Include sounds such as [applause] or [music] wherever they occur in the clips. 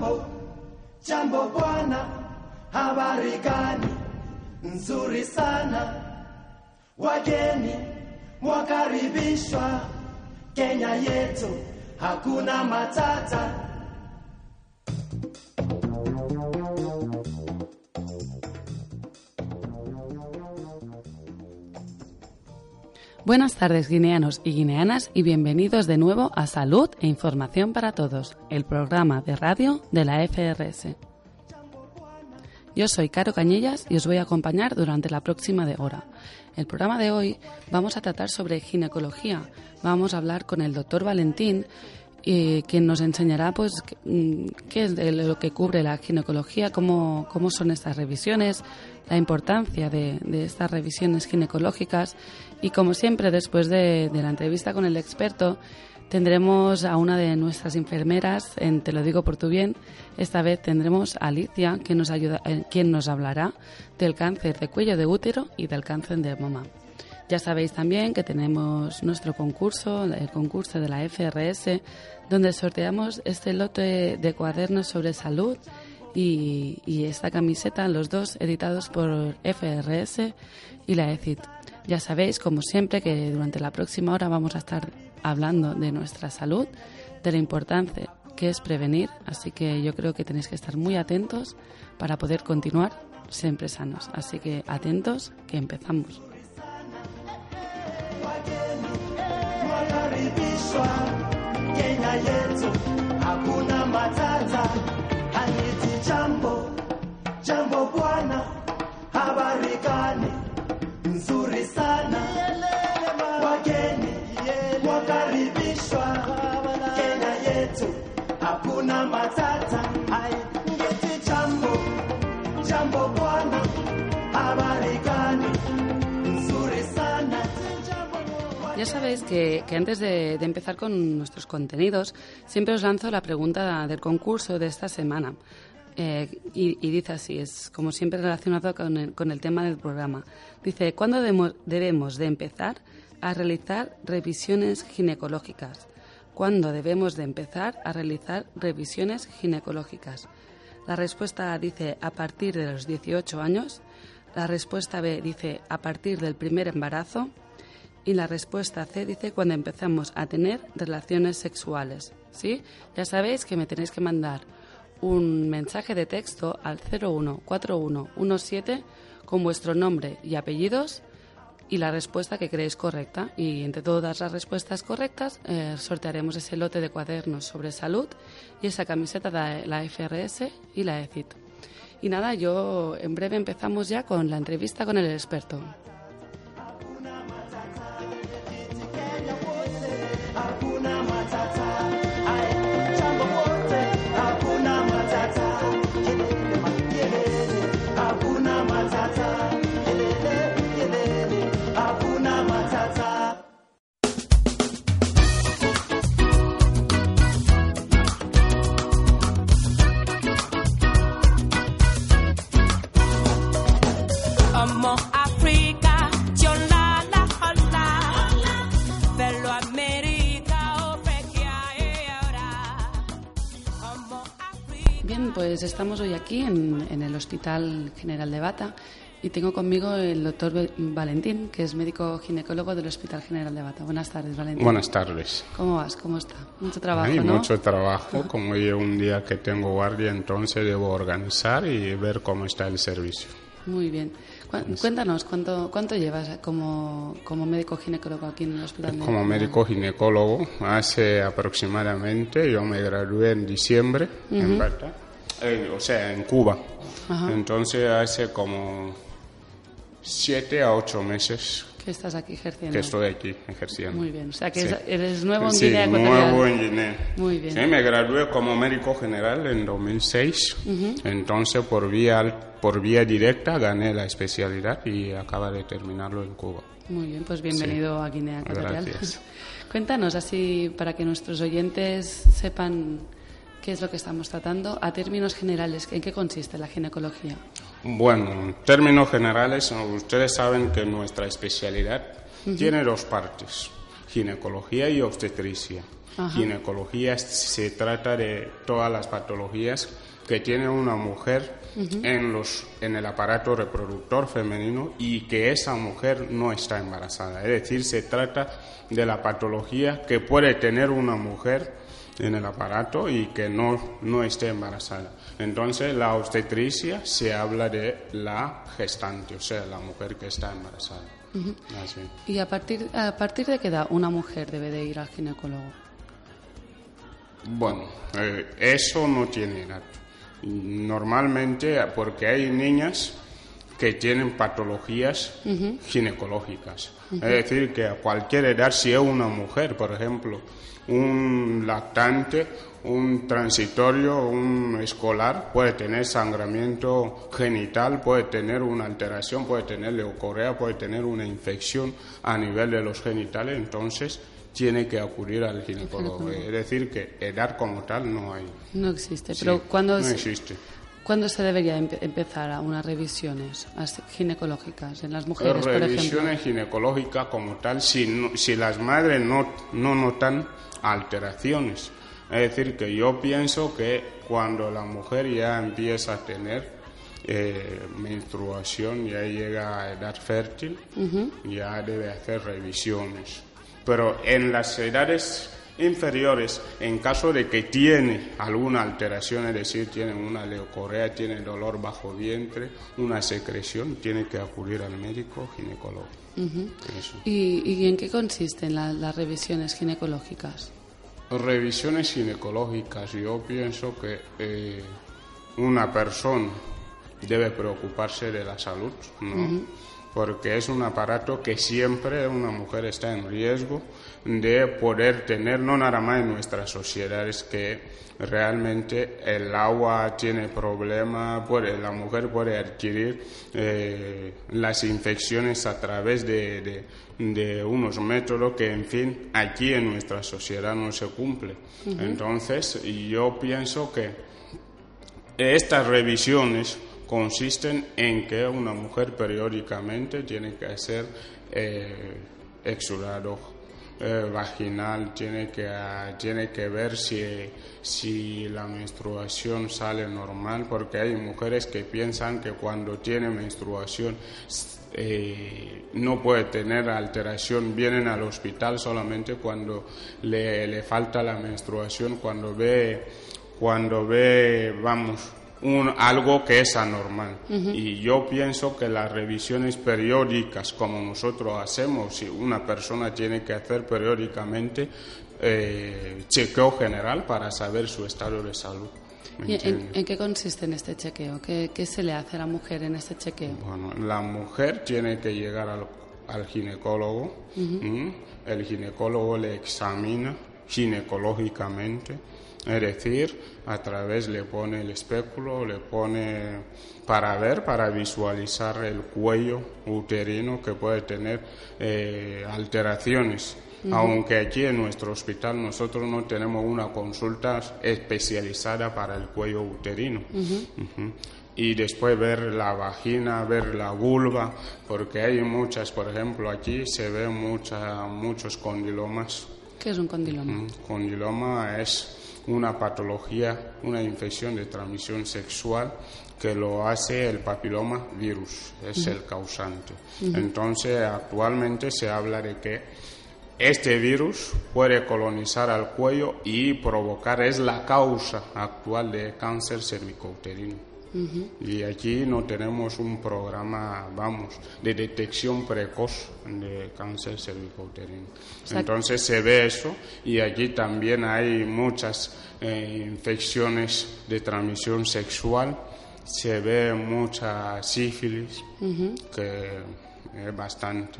Jambo, jambo bwana, habari gani? Nzuri sana, wageni mwakaribishwa Kenya yetu, hakuna matata. Buenas tardes guineanos y guineanas y bienvenidos de nuevo a Salud e Información para Todos, el programa de radio de la FRS. Yo soy Caro Cañellas y os voy a acompañar durante la próxima hora. El programa de hoy vamos a tratar sobre ginecología. Vamos a hablar con el doctor Valentín, eh, quien nos enseñará pues mm, qué es de lo que cubre la ginecología, cómo, cómo son estas revisiones, la importancia de estas revisiones ginecológicas y como siempre después de, la entrevista con el experto Tendremos a una de nuestras enfermeras, en Te lo digo por tu bien. Esta vez tendremos a Alicia, que nos ayuda, eh, quien nos hablará del cáncer de cuello de útero y del cáncer de mama. Ya sabéis también que tenemos nuestro concurso, el concurso de la FRS, donde sorteamos este lote de cuadernos sobre salud y, y esta camiseta, los dos editados por FRS y la ECIT. Ya sabéis, como siempre, que durante la próxima hora vamos a estar hablando de nuestra salud, de la importancia que es prevenir, así que yo creo que tenéis que estar muy atentos para poder continuar siempre sanos. Así que atentos, que empezamos. Nzuri sana, wageni mwakaribishwa Kenya yetu, hakuna matata. Ngeti jambo, jambo bwana, habari Ya sabéis que, que antes de, de empezar con nuestros contenidos, siempre os lanzo la pregunta del concurso de esta semana. Eh, y, y dice así, es como siempre relacionado con el, con el tema del programa. Dice, ¿cuándo demo- debemos de empezar a realizar revisiones ginecológicas? ¿Cuándo debemos de empezar a realizar revisiones ginecológicas? La respuesta A dice a partir de los 18 años. La respuesta B dice a partir del primer embarazo. Y la respuesta C dice cuando empezamos a tener relaciones sexuales. ¿Sí? Ya sabéis que me tenéis que mandar un mensaje de texto al 014117 con vuestro nombre y apellidos y la respuesta que creéis correcta. Y entre todas las respuestas correctas eh, sortearemos ese lote de cuadernos sobre salud y esa camiseta de la FRS y la ECIT. Y nada, yo en breve empezamos ya con la entrevista con el experto. Pues estamos hoy aquí en, en el Hospital General de Bata y tengo conmigo el doctor Valentín, que es médico ginecólogo del Hospital General de Bata. Buenas tardes, Valentín. Buenas tardes. ¿Cómo vas? ¿Cómo está? Mucho trabajo, Hay ¿no? mucho trabajo, como yo un día que tengo guardia, entonces debo organizar y ver cómo está el servicio. Muy bien. Cu- Cuéntanos, ¿cuánto, cuánto llevas como, como médico ginecólogo aquí en el Hospital? Como médico ginecólogo, hace aproximadamente, yo me gradué en diciembre, en Bata, eh, o sea, en Cuba. Entonces hace como siete a ocho meses Que estás aquí ejerciendo. que estoy aquí ejerciendo. Muy bien. O sea, que Sí. es- eres nuevo en Sí, Guinea Ecuatorial. nuevo en Guinea. Muy bien. Sí, me gradué como médico general en 2006. Entonces, por vía, por vía directa, gané la especialidad y acaba de terminarlo en Cuba. Muy bien, pues bienvenido a Guinea Ecuatorial. Gracias. [laughs] Cuéntanos, así para que nuestros oyentes sepan qué es lo que estamos tratando, a términos generales, ¿en qué consiste la ginecología? Bueno, en términos generales, ustedes saben que nuestra especialidad tiene dos partes, ginecología y obstetricia. Ajá. Ginecología se trata de todas las patologías que tiene una mujer en, los, en el aparato reproductor femenino y que esa mujer no está embarazada. Es decir, se trata de la patología que puede tener una mujer en el aparato y que no, no esté embarazada. Entonces, la obstetricia se habla de la gestante, o sea, la mujer que está embarazada. Así. ¿Y a partir, a partir de qué edad una mujer debe de ir al ginecólogo? Bueno, eh, eso no tiene edad. Normalmente, porque hay niñas que tienen patologías ginecológicas. Es decir, que a cualquier edad, si es una mujer, por ejemplo, un lactante, un transitorio, un escolar, puede tener sangramiento genital, puede tener una alteración, puede tener leucorrea, puede tener una infección a nivel de los genitales, entonces tiene que acudir al ginecólogo. Es decir, que edad como tal no hay. No existe. Sí, Pero ¿cuándo, no existe. ¿Cuándo se debería empe- empezar a unas revisiones as- ginecológicas en las mujeres, por ejemplo? revisiones ginecológicas como tal si, no- si las madres no, no notan alteraciones. Es decir, que yo pienso que cuando la mujer ya empieza a tener eh, menstruación, ya llega a edad fértil, ya debe hacer revisiones. Pero en las edades inferiores, en caso de que tiene alguna alteración, es decir, tiene una leucorrea, tiene dolor bajo vientre, una secreción, tiene que acudir al médico ginecólogo. Eso. ¿Y, y en qué consisten la- las revisiones ginecológicas? Revisiones ginecológicas, yo pienso que eh, una persona debe preocuparse de la salud, ¿no? Porque es un aparato que siempre una mujer está en riesgo de poder tener, no nada más en nuestras sociedades, que realmente el agua tiene problemas, la mujer puede adquirir eh, las infecciones a través de, de- de unos métodos que, en fin, aquí en nuestra sociedad no se cumple. Entonces, yo pienso que estas revisiones consisten en que una mujer periódicamente tiene que hacer eh, exudado eh, vaginal, tiene que, tiene que ver si, si la menstruación sale normal, porque hay mujeres que piensan que cuando tiene menstruación eh, no puede tener alteración, vienen al hospital solamente cuando le, le falta la menstruación, cuando ve, cuando ve, vamos, un, algo que es anormal. Y yo pienso que las revisiones periódicas, como nosotros hacemos, si una persona tiene que hacer periódicamente eh, chequeo general para saber su estado de salud. ¿me ¿Y en, en qué consiste en este chequeo? ¿Qué, qué se le hace a la mujer en este chequeo? Bueno, la mujer tiene que llegar al, al ginecólogo. ¿m? El ginecólogo le examina ginecológicamente, es decir, a través le pone el espéculo, le pone para ver, para visualizar el cuello uterino que puede tener eh, alteraciones. Aunque aquí en nuestro hospital nosotros no tenemos una consulta especializada para el cuello uterino. Ujú. Y después ver la vagina, ver la vulva, porque hay muchas, por ejemplo, aquí se ven mucha, muchos condilomas. ¿Qué es un condiloma? Mm, Condiloma es una patología, una infección de transmisión sexual que lo hace el papiloma virus, es el causante. Entonces, actualmente se habla de que este virus puede colonizar al cuello y provocar, es la causa actual de cáncer cervicouterino. Y aquí no tenemos un programa, vamos, de detección precoz de cáncer cervicouterino. Entonces se ve eso y allí también hay muchas eh, infecciones de transmisión sexual, se ve mucha sífilis, que es bastante,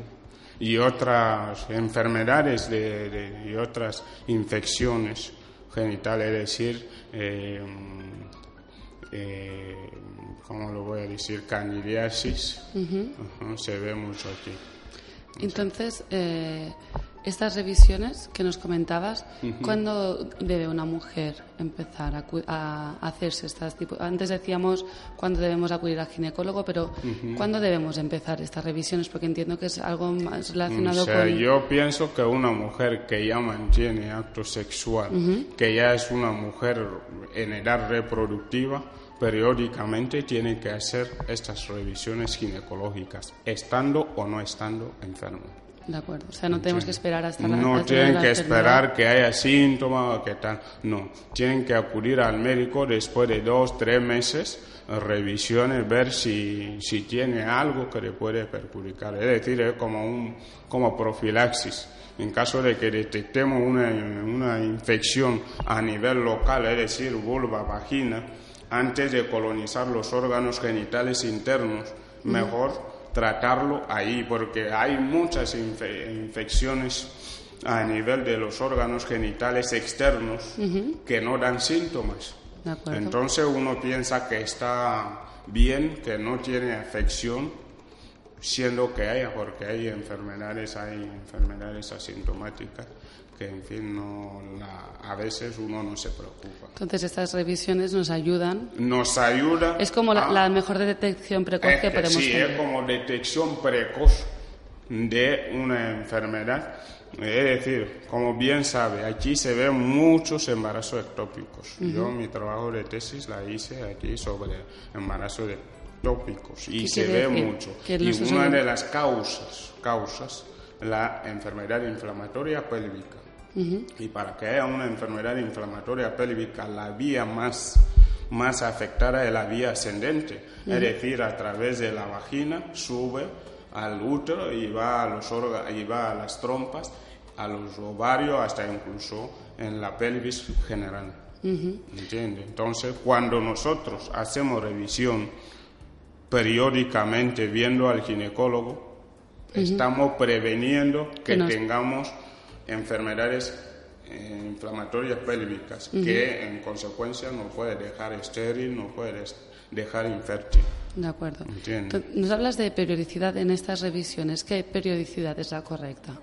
y otras enfermedades de, de- y otras infecciones genitales, es decir, eh, eh, ¿cómo lo voy a decir? Candidiasis, Ujú, se ve mucho aquí. Entonces, eh, Estas revisiones que nos comentabas, ¿cuándo debe una mujer empezar a, a hacerse estas tipos? Antes decíamos cuándo debemos acudir al ginecólogo, pero ¿cuándo debemos empezar estas revisiones? Porque entiendo que es algo más relacionado O sea, con... yo pienso que una mujer que ya mantiene acto sexual, que ya es una mujer en edad reproductiva, periódicamente tiene que hacer estas revisiones ginecológicas, estando o no estando enferma. De acuerdo. O sea, no tenemos que esperar hasta la No hasta tienen la que esperar que haya síntomas o que tal. No, tienen que acudir al médico después de dos, tres meses, revisiones, ver si, si tiene algo que le puede perjudicar. Es decir, es como, un, como profilaxis. En caso de que detectemos una, una infección a nivel local, es decir, vulva, vagina, antes de colonizar los órganos genitales internos, mejor tratarlo ahí, porque hay muchas infe- infecciones a nivel de los órganos genitales externos que no dan síntomas. Entonces uno piensa que está bien, que no tiene afección, siendo que haya, porque hay enfermedades, hay enfermedades asintomáticas que, en fin, no la- a veces uno no se preocupa. Entonces, estas revisiones nos ayudan. Nos ayuda. Es como la, a- la mejor detección precoz que es que podemos sí, tener. es como detección precoz de una enfermedad. Es decir, como bien sabe, aquí se ven muchos embarazos ectópicos. Yo mi trabajo de tesis la hice aquí sobre embarazos ectópicos y ¿Qué se ve decir? mucho. Que Y una de las causas, causas, la enfermedad inflamatoria pélvica. Y para que haya una enfermedad inflamatoria pélvica, la vía más, más afectada es la vía ascendente, es decir, a través de la vagina sube al útero y va a, los y va a las trompas, a los ovarios, hasta incluso en la pelvis general. ¿Entiende? Entonces, cuando nosotros hacemos revisión periódicamente viendo al ginecólogo, estamos preveniendo que Que nos- tengamos enfermedades eh, inflamatorias pélvicas que en consecuencia nos puede dejar estéril, nos puede dejar infértil. De acuerdo. Entiendo. Nos hablas de periodicidad en estas revisiones. ¿Qué periodicidad es la correcta?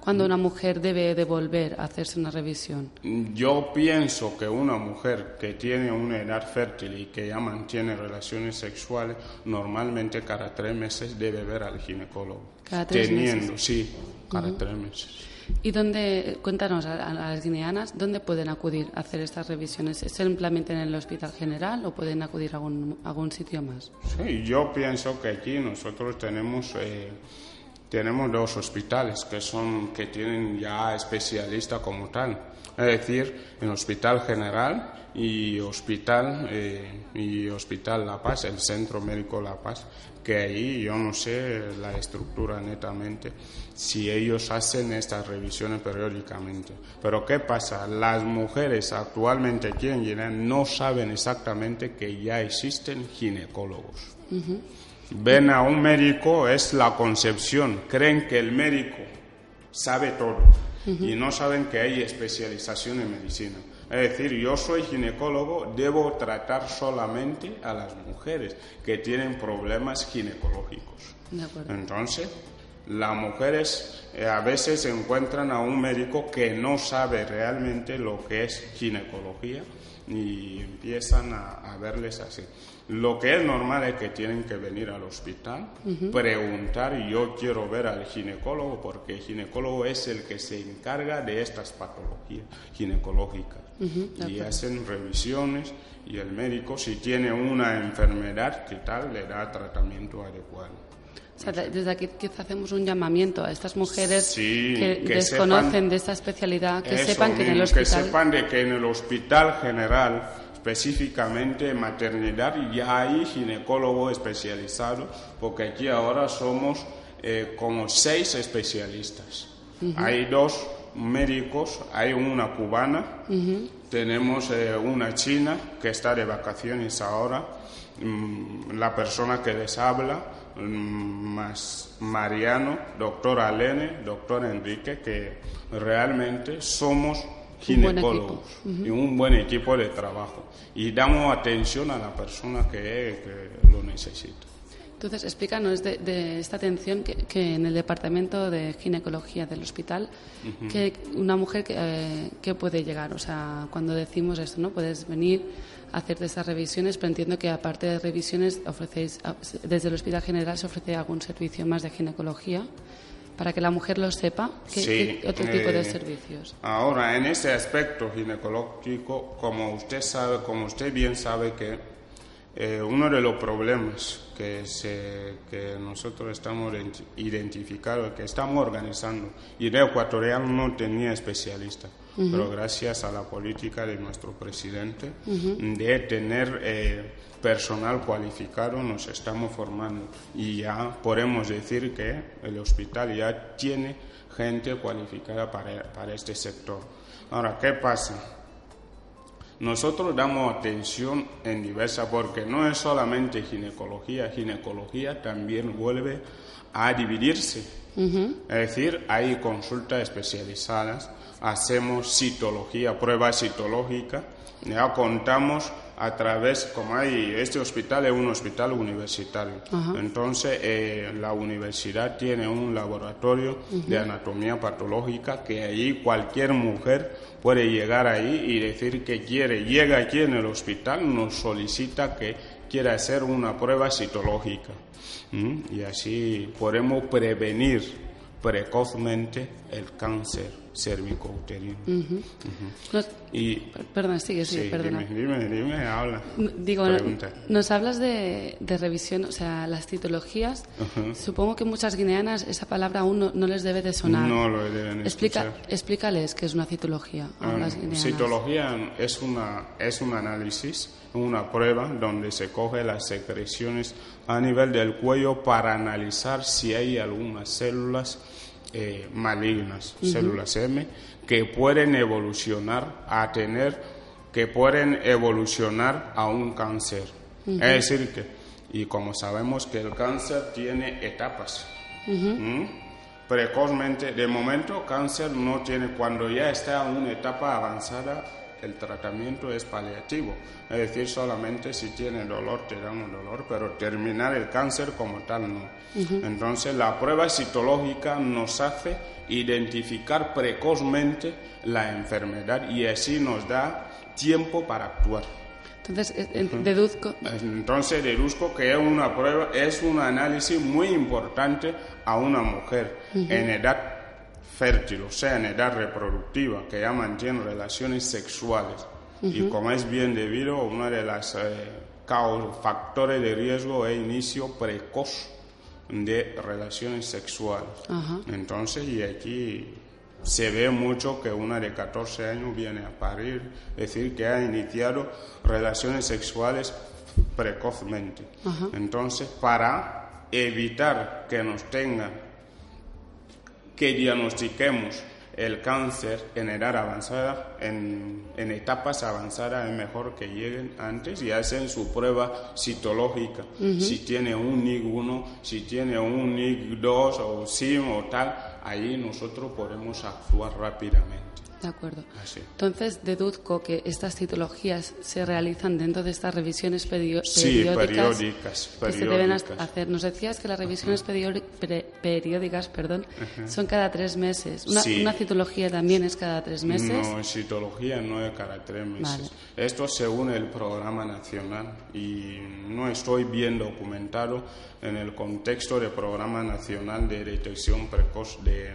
Cuando una mujer debe de volver a hacerse una revisión. Yo pienso que una mujer que tiene una edad fértil y que ya mantiene relaciones sexuales, normalmente cada tres meses debe ver al ginecólogo. Cada tres Teniendo, sí, cada tres meses. ¿Y dónde, cuéntanos a, las guineanas, dónde pueden acudir a hacer estas revisiones? ¿Es simplemente en el hospital general o pueden acudir a algún, a algún sitio más? Sí, yo pienso que aquí nosotros tenemos eh, tenemos dos hospitales que son que tienen ya especialistas como tal, es decir, el Hospital General y Hospital eh, y Hospital La Paz, el Centro Médico La Paz, que ahí yo no sé la estructura netamente si ellos hacen estas revisiones periódicamente. Pero ¿qué pasa? Las mujeres actualmente aquí en Guinea no saben exactamente que ya existen ginecólogos. Ven a un médico, es la concepción, creen que el médico sabe todo y no saben que hay especialización en medicina. Es decir, yo soy ginecólogo, debo tratar solamente a las mujeres que tienen problemas ginecológicos. De. Entonces, las mujeres eh, a veces encuentran a un médico que no sabe realmente lo que es ginecología y empiezan a, a verles así. Lo que es normal es que tienen que venir al hospital, preguntar, y yo quiero ver al ginecólogo, porque el ginecólogo es el que se encarga de estas patologías ginecológicas. y hacen revisiones y el médico, si tiene una enfermedad, ¿qué tal? Le da tratamiento adecuado. O sea, de- desde aquí quizá hacemos un llamamiento a estas mujeres Sí, que, que desconocen sepan- de esta especialidad, que sepan que en el mismo, que hospital... sepan de que en el hospital general, específicamente en maternidad, ya hay ginecólogo especializado, porque aquí ahora somos eh, como seis especialistas. Hay dos médicos, hay una cubana, tenemos eh, una china que está de vacaciones ahora, mm, la persona que les habla, más Mariano, doctor Alene, doctor Enrique, que realmente somos Un ginecólogos y un buen equipo de trabajo. Y damos atención a la persona que, que lo necesita. Entonces, explícanos de, de esta atención que, que en el departamento de ginecología del hospital, que una mujer que, eh, que puede llegar, o sea, cuando decimos esto, ¿no? Puedes venir a hacerte esas revisiones, pero entiendo que aparte de revisiones ofrecéis, desde el Hospital General se ofrece algún servicio más de ginecología para que la mujer lo sepa. ¿Qué, Sí, qué otro tipo de eh, servicios? Ahora, en este aspecto ginecológico, como usted sabe, como usted bien sabe que eh, uno de los problemas que, se, que nosotros estamos ident- identificando, que estamos organizando, y el ecuatoriano no tenía especialista, pero gracias a la política de nuestro presidente de tener eh, personal cualificado nos estamos formando y ya podemos decir que el hospital ya tiene gente cualificada para, para este sector. Ahora, ¿qué pasa? Nosotros damos atención en diversas, porque no es solamente ginecología, ginecología también vuelve a dividirse. Es decir, hay consultas especializadas, hacemos citología, pruebas citológicas, ya contamos a través, como hay, este hospital es un hospital universitario, entonces eh, la universidad tiene un laboratorio de anatomía patológica que ahí cualquier mujer puede llegar ahí y decir que quiere, llega aquí en el hospital, nos solicita que quiere hacer una prueba citológica. ¿m? y así podemos prevenir precozmente el cáncer cervicouterino. Nos- Y per- perdón, sigue, sigue, sí, perdona. dime, dime, dime, habla. Digo, Pregunta. nos hablas de, de revisión, o sea, las citologías. Supongo que muchas guineanas esa palabra aún no, no les debe de sonar. No lo deben Explica, escuchar. explícales qué es una citología a Ah, las guineanas. Citología es, una, es un análisis, una prueba donde se coge las secreciones a nivel del cuello para analizar si hay algunas células eh, malignas, células M, que pueden evolucionar a tener, que pueden evolucionar a un cáncer. Es decir, que, y como sabemos que el cáncer tiene etapas. ¿Mm? Precozmente, de momento, cáncer no tiene, cuando ya está en una etapa avanzada, el tratamiento es paliativo, es decir, solamente si tiene dolor te damos dolor, pero terminar el cáncer como tal no. Entonces, la prueba citológica nos hace identificar precozmente la enfermedad y así nos da tiempo para actuar. Entonces, eh, deduzco. Entonces deduzco que es una prueba, es un análisis muy importante a una mujer en edad fértil, o sea, en edad reproductiva, que ya mantiene relaciones sexuales. Y como es bien debido, uno de los factores de riesgo es inicio precoz de relaciones sexuales. Entonces, y aquí se ve mucho que una de 14 años viene a parir, es decir, que ha iniciado relaciones sexuales precozmente. Entonces, para evitar que nos tengan, que diagnostiquemos el cáncer en edad avanzada, en, en etapas avanzadas, es mejor que lleguen antes y hacen su prueba citológica. Si tiene un NIG1, si tiene un NIG2 o SIM o tal, ahí nosotros podemos actuar rápidamente. De acuerdo. Así. Entonces, deduzco que estas citologías se realizan dentro de estas revisiones pedio- Sí, periódicas, periódicas, que se deben periódicas. hacer. Nos decías que las revisiones periódicas perdón, son cada tres meses. Una, Sí. una citología también es cada tres meses. No, en citología no es cada tres meses. Vale. Esto según el programa nacional y no estoy bien documentado en el contexto del programa nacional de detección precoz de,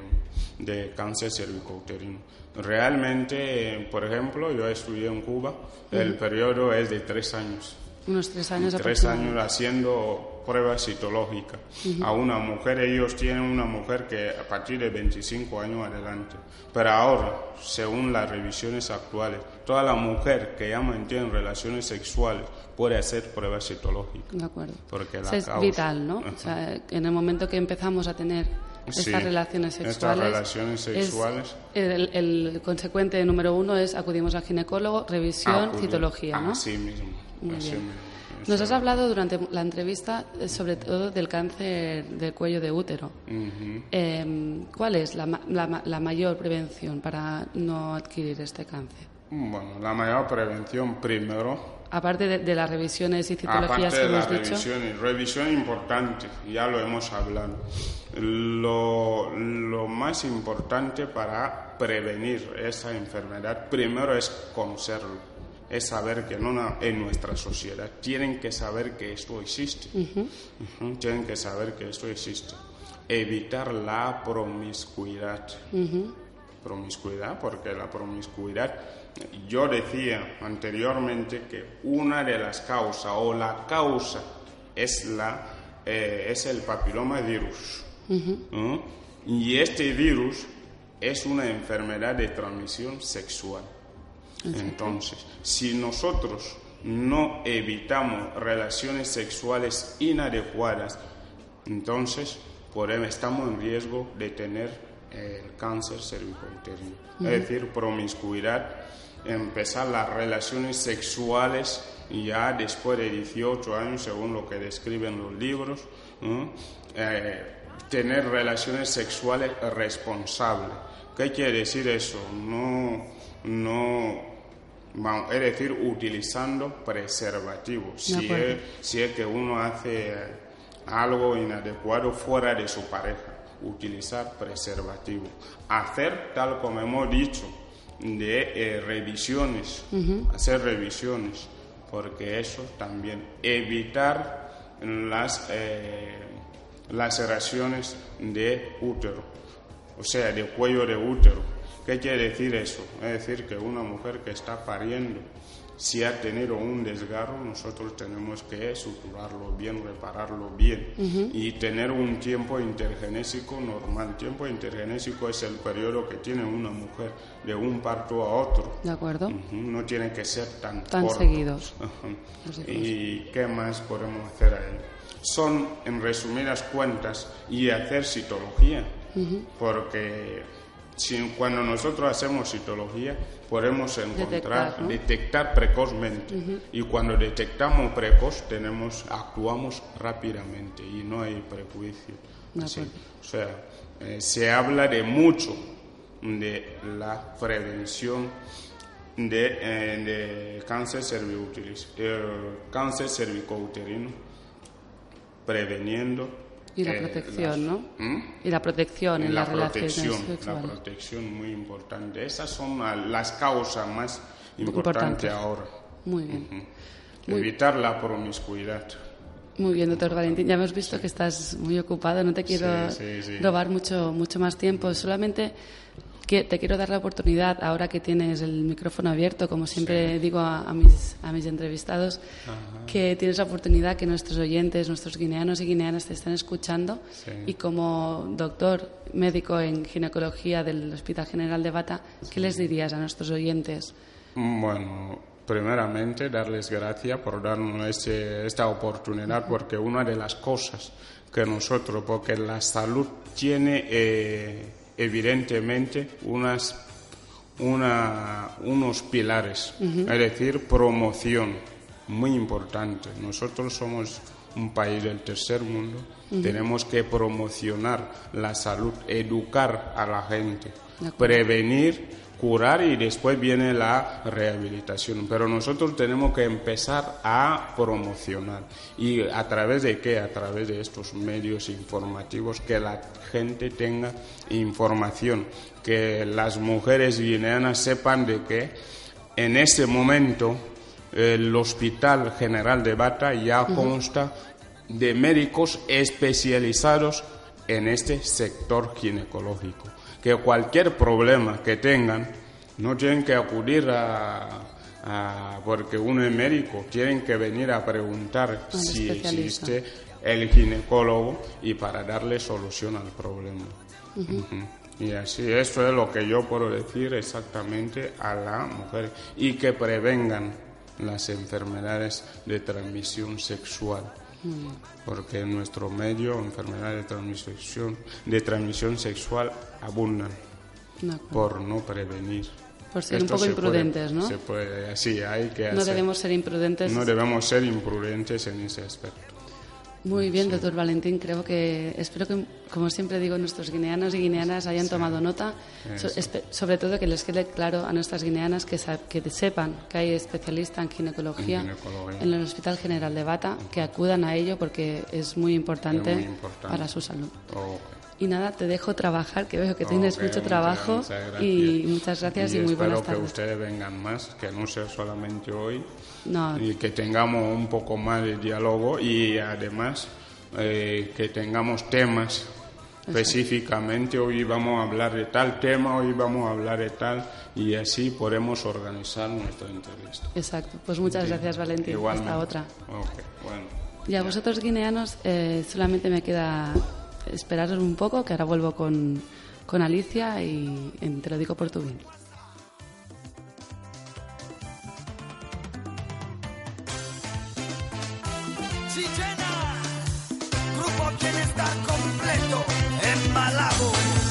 de cáncer cervicouterino. Realmente, por ejemplo, yo estudié en Cuba, el periodo es de tres años. Unos tres años tres años haciendo pruebas citológicas a una mujer. Ellos tienen una mujer que a partir de 25 años adelante. Pero ahora, según las revisiones actuales, toda la mujer que ya mantiene relaciones sexuales puede hacer pruebas citológicas. De acuerdo. Porque O la sea, es causa- vital, ¿no? O sea, en el momento que empezamos a tener estas Sí, relaciones estas sexuales. relaciones es- sexuales. el, el consecuente número uno es acudimos al ginecólogo, revisión, Acudir- citología, ¿no? Así mismo. Muy así bien. mismo. Nos has hablado durante la entrevista eh, sobre todo del cáncer del cuello de útero. Ujú. Eh, ¿Cuál es la, la la mayor prevención para no adquirir este cáncer? Bueno, la mayor prevención primero aparte de, de las revisiones y citologías Aparte que de hemos dicho, revisión, y revisión importante, ya lo hemos hablado. Más importante para prevenir esa enfermedad, primero es conocerlo, es saber que en, una- en nuestra sociedad tienen que saber que esto existe. Ujú, Tienen que saber que esto existe. Evitar la promiscuidad. Promiscuidad, porque la promiscuidad, yo decía anteriormente que una de las causas o la causa es, la, eh, es el papiloma virus. Y este virus es una enfermedad de transmisión sexual. Entonces, si nosotros no evitamos relaciones sexuales inadecuadas, entonces podemos- estamos en riesgo de tener eh, el cáncer cervicouterino. Es decir, promiscuidad, empezar las relaciones sexuales ya después de 18 años, según lo que describen los libros, ¿no? Eh, tener relaciones sexuales responsables. ¿Qué quiere decir eso? No, no, es decir, utilizando preservativos. Si es, si es que uno hace algo inadecuado fuera de su pareja, utilizar preservativo. Hacer, tal como hemos dicho, de eh, revisiones, hacer revisiones, porque eso también, evitar las eh, laceraciones de útero, o sea, de cuello de útero. ¿Qué quiere decir eso? Es decir, que una mujer que está pariendo, si ha tenido un desgarro, nosotros tenemos que suturarlo bien, repararlo bien y tener un tiempo intergenésico normal. Tiempo intergenésico es el periodo que tiene una mujer de un parto a otro. ¿de acuerdo? Ujú, No tiene que ser tan, Tan corto. seguidos. [laughs] ¿Y qué más podemos hacer ahí? Son, en resumidas cuentas, y hacer citología, porque si, cuando nosotros hacemos citología podemos encontrar, Detectar, ¿no? detectar precozmente, y cuando detectamos precoz tenemos, actuamos rápidamente y no hay prejuicio. Así, o sea, eh, se habla de mucho de la prevención de, eh, de cáncer, eh, cáncer cervicouterino, preveniendo. Y la eh, protección, las- ¿no? ¿Mm? Y la protección en la las relaciones protección, la sexuales. protección muy importante. Esas son la- las causas más Importantes. importantes ahora. Muy bien. Ujú. Evitar la promiscuidad. Muy bien, doctor Valentín. Ya hemos visto que estás muy ocupado. No te quiero Sí, sí, sí. robar mucho, mucho más tiempo. Solamente que te quiero dar la oportunidad, ahora que tienes el micrófono abierto, como siempre digo a, a mis, a mis entrevistados, que tienes la oportunidad que nuestros oyentes, nuestros guineanos y guineanas te estén escuchando. Sí. Y como doctor médico en ginecología del Hospital General de Bata, ¿qué les dirías a nuestros oyentes? Bueno, primeramente darles gracias por darnos este- esta oportunidad porque una de las cosas que nosotros, porque la salud tiene eh, evidentemente unas, una- unos pilares, es decir, promoción, muy importante. Nosotros somos un país del tercer mundo, tenemos que promocionar la salud, educar a la gente, prevenir, curar y después viene la rehabilitación. Pero nosotros tenemos que empezar a promocionar. ¿Y a través de qué? A través de estos medios informativos, que la gente tenga información, que las mujeres guineanas sepan de que en este momento el Hospital General de Bata ya consta de médicos especializados en este sector ginecológico. Que cualquier problema que tengan, no tienen que acudir a, a- porque uno es médico, tienen que venir a preguntar Al si existe el ginecólogo y para darle solución al problema. Y así, esto es lo que yo puedo decir exactamente a la mujer y que prevengan las enfermedades de transmisión sexual. Porque en nuestro medio enfermedades de transmisión, de transmisión sexual abundan por no prevenir. Por ser un Esto poco se puede- imprudentes, ¿no? Se puede, así hay que No hacer. debemos ser imprudentes. No debemos ser imprudentes en ese aspecto. Muy bien, doctor Valentín. Creo que, espero que, como siempre digo, nuestros guineanos y guineanas hayan tomado nota. So- sobre todo que les quede claro a nuestras guineanas que, sepan que hay especialista en ginecología En el Hospital General de Bata, que acudan a ello porque es muy importante, Es muy importante. para su salud. Y nada, te dejo trabajar, que veo que tienes mucho trabajo. muchas gracias. y muchas gracias y, muy espero buenas que tardes. ustedes vengan más, que no sea solamente hoy, No, y que tengamos un poco más de diálogo y además eh, que tengamos temas específicamente. Hoy vamos a hablar de tal tema, hoy vamos a hablar de tal, y así podemos organizar nuestra entrevista. exacto. Pues muchas gracias, Valentín. Igualmente. Hasta otra. Ok, bueno. Y a vosotros guineanos eh, solamente me queda esperar un poco, que ahora vuelvo con, con Alicia y en- te lo digo por tu bien. Grupo Bienestar completo en.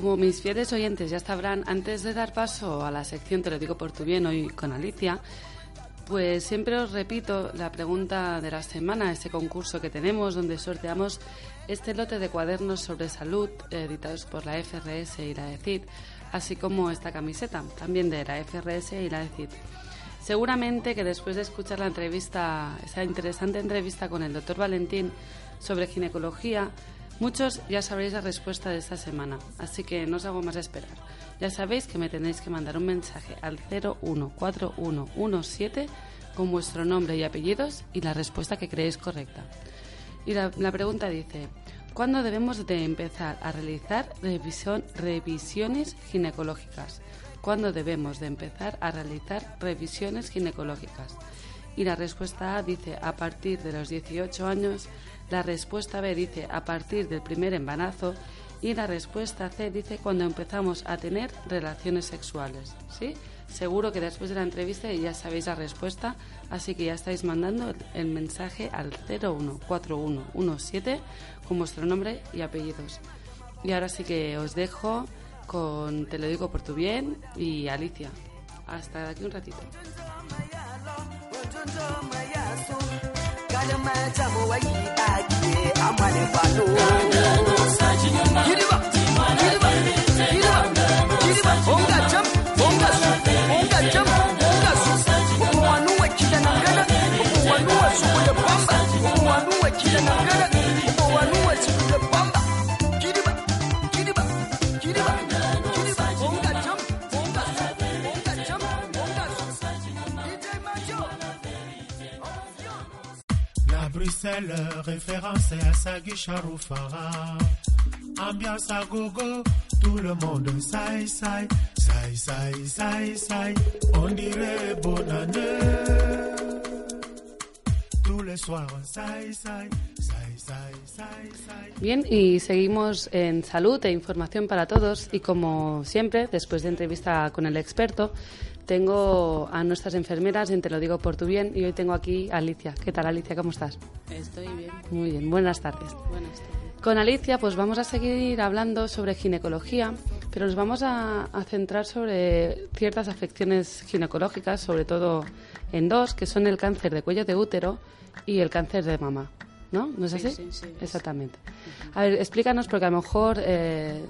Como mis fieles oyentes ya sabrán, antes de dar paso a la sección Te lo digo por tu bien hoy con Alicia, pues siempre os repito la pregunta de la semana, este concurso que tenemos donde sorteamos este lote de cuadernos sobre salud editados por la FRS y la ECID, así como esta camiseta, también de la FRS y la ECID. Seguramente que después de escuchar la entrevista, esa interesante entrevista con el doctor Valentín sobre ginecología, muchos ya sabréis la respuesta de esta semana, así que no os hago más esperar. Ya sabéis que me tenéis que mandar un mensaje al 014117 con vuestro nombre y apellidos y la respuesta que creéis correcta. Y la, pregunta dice, ¿cuándo debemos de empezar a realizar revisiones ginecológicas? ¿Cuándo debemos de empezar a realizar revisiones ginecológicas? Y la respuesta A dice a partir de los 18 años, la respuesta B dice a partir del primer embarazo y la respuesta C dice cuando empezamos a tener relaciones sexuales. ¿Sí? Seguro que después de la entrevista ya sabéis la respuesta, así que ya estáis mandando el, el mensaje al 014117 con vuestro nombre y apellidos. Y ahora sí que os dejo con Te lo digo por tu bien y Alicia. Hasta aquí un ratito. La Bien, y seguimos en salud e información para todos. Y como siempre, después de entrevista con el experto, tengo a nuestras enfermeras en Te lo digo por tu bien. Y hoy tengo aquí a Alicia. ¿Qué tal, Alicia? ¿Cómo estás? Estoy bien. Muy bien, buenas tardes. Buenas tardes. Con Alicia, pues vamos a seguir hablando sobre ginecología, pero nos vamos a, a centrar sobre ciertas afecciones ginecológicas, sobre todo en dos, que son el cáncer de cuello de útero y el cáncer de mama. ¿no? ¿No es Sí, así? sí, sí. Exactamente. A ver, explícanos, porque a lo mejor eh,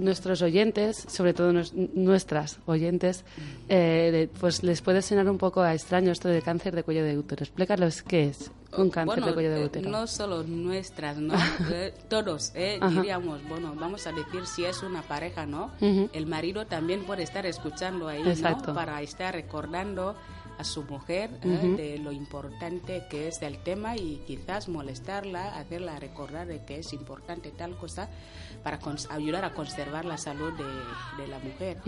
nuestros oyentes, sobre todo nues- nuestras oyentes, eh, de- pues les puede sonar un poco a extraño esto de cáncer de cuello de útero. Explícalos qué es un cáncer bueno, de cuello de eh, útero. no solo nuestras, ¿no? [laughs] Eh, todos, eh, diríamos, bueno, vamos a decir si es una pareja, ¿no? El marido también puede estar escuchando ahí. ¿no? Para estar recordando a su mujer Ujú. de lo importante que es el tema y quizás molestarla, hacerla recordar de que es importante tal cosa para ayudar a conservar la salud de, de la mujer.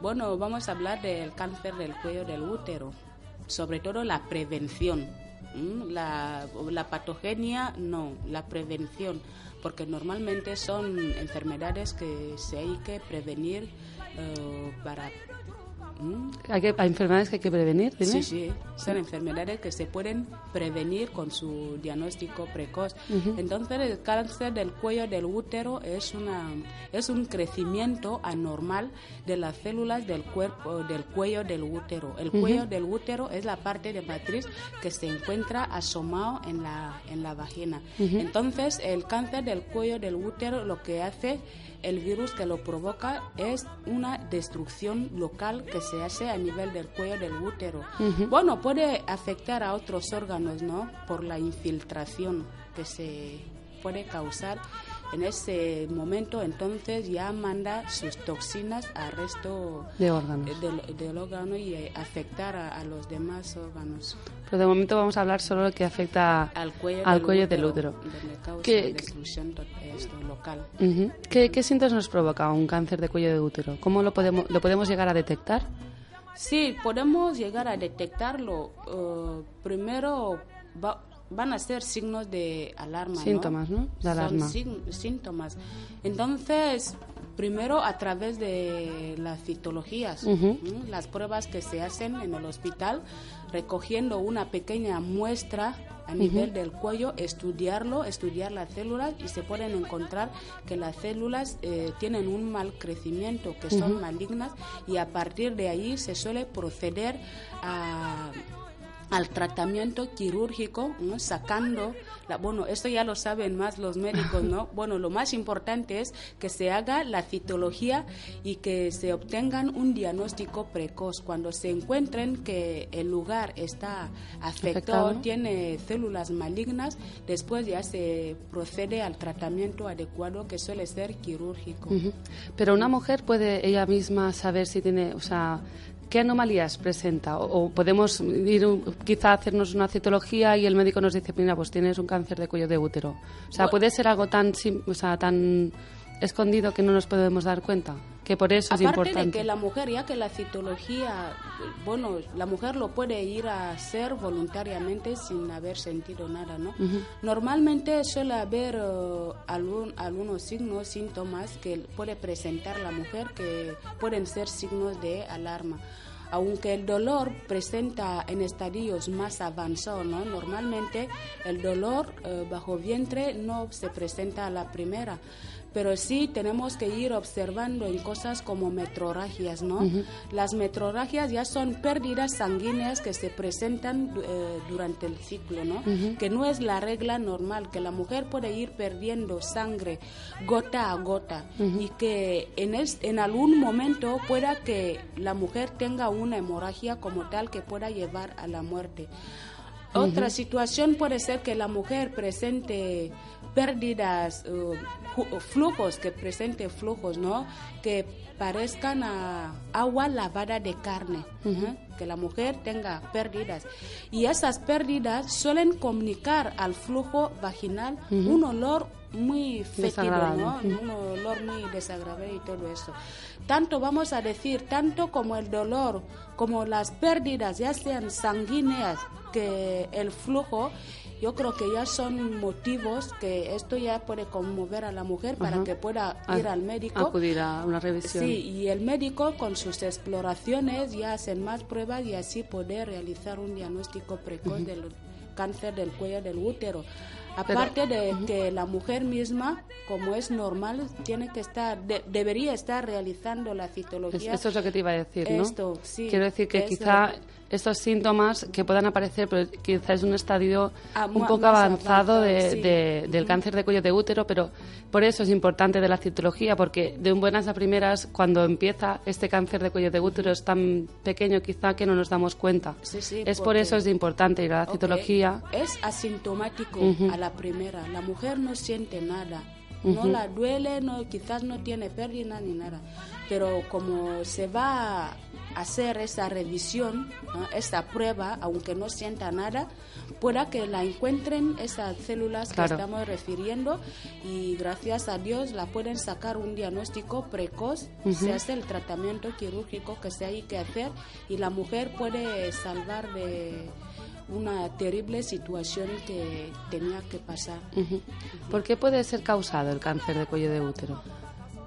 Bueno, vamos a hablar del cáncer del cuello del útero, sobre todo la prevención. ¿m? La, la patogenia, no, la prevención, porque normalmente son enfermedades que se hay que prevenir eh, para... ¿m? Hay, que- hay enfermedades que hay que prevenir, dime. Sí, sí, son enfermedades que se pueden prevenir con su diagnóstico precoz. Entonces, el cáncer del cuello del útero es una es un crecimiento anormal de las células del cuerpo del cuello del útero. El cuello del útero es la parte de matriz que se encuentra asomado en la en la vagina. Entonces, el cáncer del cuello del útero lo que hace el virus que lo provoca es una destrucción local que se hace a nivel del cuello del útero. Bueno, puede afectar a otros órganos, ¿no? Por la infiltración que se puede causar. En ese momento, entonces, ya manda sus toxinas al resto De órganos. eh, del, del órgano y eh, afectar a, a los demás órganos. Pero de momento vamos a hablar solo lo que afecta Al cuello, al del, cuello útero, del útero. Donde causa ¿Qué- destrucción to- esto, local. ¿Qué, qué síntomas nos provoca un cáncer de cuello de útero? ¿Cómo lo podemos, lo podemos llegar a detectar? Sí, podemos llegar a detectarlo. eh, primero va- van a ser signos de alarma. ¿no? Síntomas, ¿no? De Son alarma. sign- síntomas. Entonces, primero a través de las citologías, Ujú. ¿m? las pruebas que se hacen en el hospital, recogiendo una pequeña muestra a nivel del cuello, estudiarlo, estudiar las células y se pueden encontrar que las células eh, tienen un mal crecimiento, que son malignas y a partir de ahí se suele proceder a al tratamiento quirúrgico, ¿no? sacando, la, bueno, esto ya lo saben más los médicos, ¿no? [laughs] Bueno, lo más importante es que se haga la citología y que se obtengan un diagnóstico precoz. Cuando se encuentren que el lugar está afectado, Afectado. tiene células malignas, después ya se procede al tratamiento adecuado que suele ser quirúrgico. Pero una mujer puede ella misma saber si tiene, o sea, qué anomalías presenta o, o podemos ir un- quizá a hacernos una citología y el médico nos dice, mira, pues tienes un cáncer de cuello de útero. O sea, puede ser algo tan, o sea, tan escondido que no nos podemos dar cuenta, que por eso es Aparte de importante. que la mujer, ya que la citología, bueno, la mujer lo puede ir a hacer voluntariamente sin haber sentido nada, ¿no? Normalmente suele haber eh, algún- algunos signos, síntomas que puede presentar la mujer que pueden ser signos de alarma. Aunque el dolor presenta en estadios más avanzados, ¿no? Normalmente el dolor eh, bajo vientre no se presenta a la primera, pero sí tenemos que ir observando en cosas como metrorragias, ¿no? Las metrorragias ya son pérdidas sanguíneas que se presentan eh, durante el ciclo, ¿no? Que no es la regla normal, que la mujer puede ir perdiendo sangre gota a gota y que en, es- en algún momento pueda que la mujer tenga una hemorragia como tal que pueda llevar a la muerte. Otra situación puede ser que la mujer presente pérdidas, eh, flujos, que presente flujos, ¿no? Que parezcan a agua lavada de carne, ¿eh? que la mujer tenga pérdidas. Y esas pérdidas suelen comunicar al flujo vaginal un olor muy fétido, un olor muy desagradable y todo eso. Tanto vamos a decir, tanto como el dolor, como las pérdidas, ya sean sanguíneas, que el flujo, yo creo que ya son motivos que esto ya puede conmover a la mujer para Ajá. que pueda A- ir al médico. Acudir a una revisión. Sí, y el médico con sus exploraciones ya hacen más pruebas y así poder realizar un diagnóstico precoz del cáncer del cuello del útero. Aparte de que la mujer misma, como es normal, tiene que estar, de- debería estar realizando la Es- citología. esto es lo que te iba a decir, ¿no? Esto, sí, Quiero decir que es quizá estos síntomas que puedan aparecer, pero quizá es un estadio Ah, un poco más avanzado de- avanzado, sí. de- del cáncer de cuello de útero, pero por eso es importante de la citología, porque de un buenas a primeras, cuando empieza este cáncer de cuello de útero es tan pequeño quizá que no nos damos cuenta. Sí, sí, es por eso es importante ir a la Ok, citología. Es asintomático Ujú. a la primera. La mujer no siente nada. No la duele, no, quizás no tiene pérdida ni nada. Pero como se va hacer esa revisión, ¿no? esta prueba, aunque no sienta nada, pueda que la encuentren esas células Claro. que estamos refiriendo y gracias a Dios la pueden sacar un diagnóstico precoz, se hace el tratamiento quirúrgico que se hay que hacer y la mujer puede salvar de una terrible situación que tenía que pasar. ¿Por qué puede ser causado el cáncer de cuello de útero?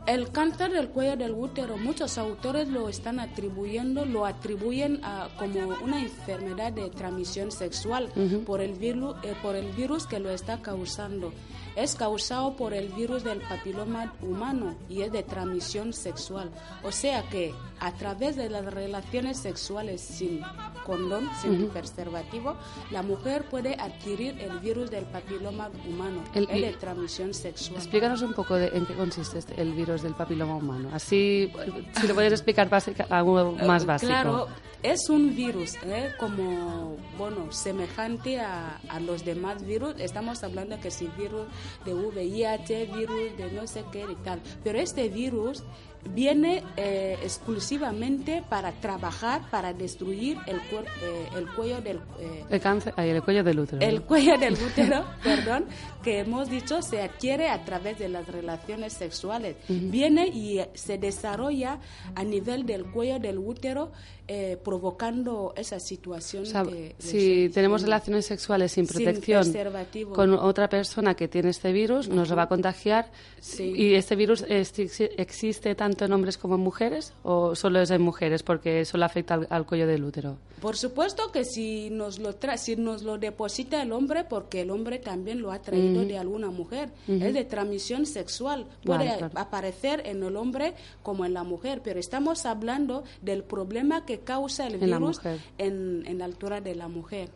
El cáncer del cuello del útero, muchos autores lo están atribuyendo, lo atribuyen a, como una enfermedad de transmisión sexual por, el virus, por el virus que lo está causando. Es causado por el virus del papiloma humano y es de transmisión sexual. O sea que a través de las relaciones sexuales sin condón, sin preservativo, la mujer puede adquirir el virus del papiloma humano. El- es de transmisión sexual. Explícanos un poco de, en qué consiste este- el virus del papiloma humano. Así, si lo puedes explicar básica- algo más Eh, básico. Claro, es un virus, ¿eh? como, bueno, semejante a, a los demás virus. Estamos hablando que si virus de VIH, virus de no sé qué y tal. Pero este virus viene eh, exclusivamente para trabajar, para destruir el, cuer- eh, el cuello del... eh, El cáncer, el cuello del útero. el cuello del [laughs] útero, perdón, que hemos dicho se adquiere a través de las relaciones sexuales. Viene y se desarrolla a nivel del cuello del útero, eh, provocando esa situación O sea, que... si tenemos relaciones sexuales sin Sin protección preservativo. con otra persona que tiene este virus, nos lo va a contagiar. Sí. ¿Y este virus exi- existe tanto en hombres como en mujeres o solo es en mujeres porque solo afecta al, al cuello del útero? Por supuesto que si nos lo tra si nos lo deposita el hombre, porque el hombre también lo ha traído de alguna mujer, es de transmisión sexual, puede Vale, claro. aparecer en el hombre como en la mujer, pero estamos hablando del problema que causa el En la virus mujer. en, en la altura de la mujer.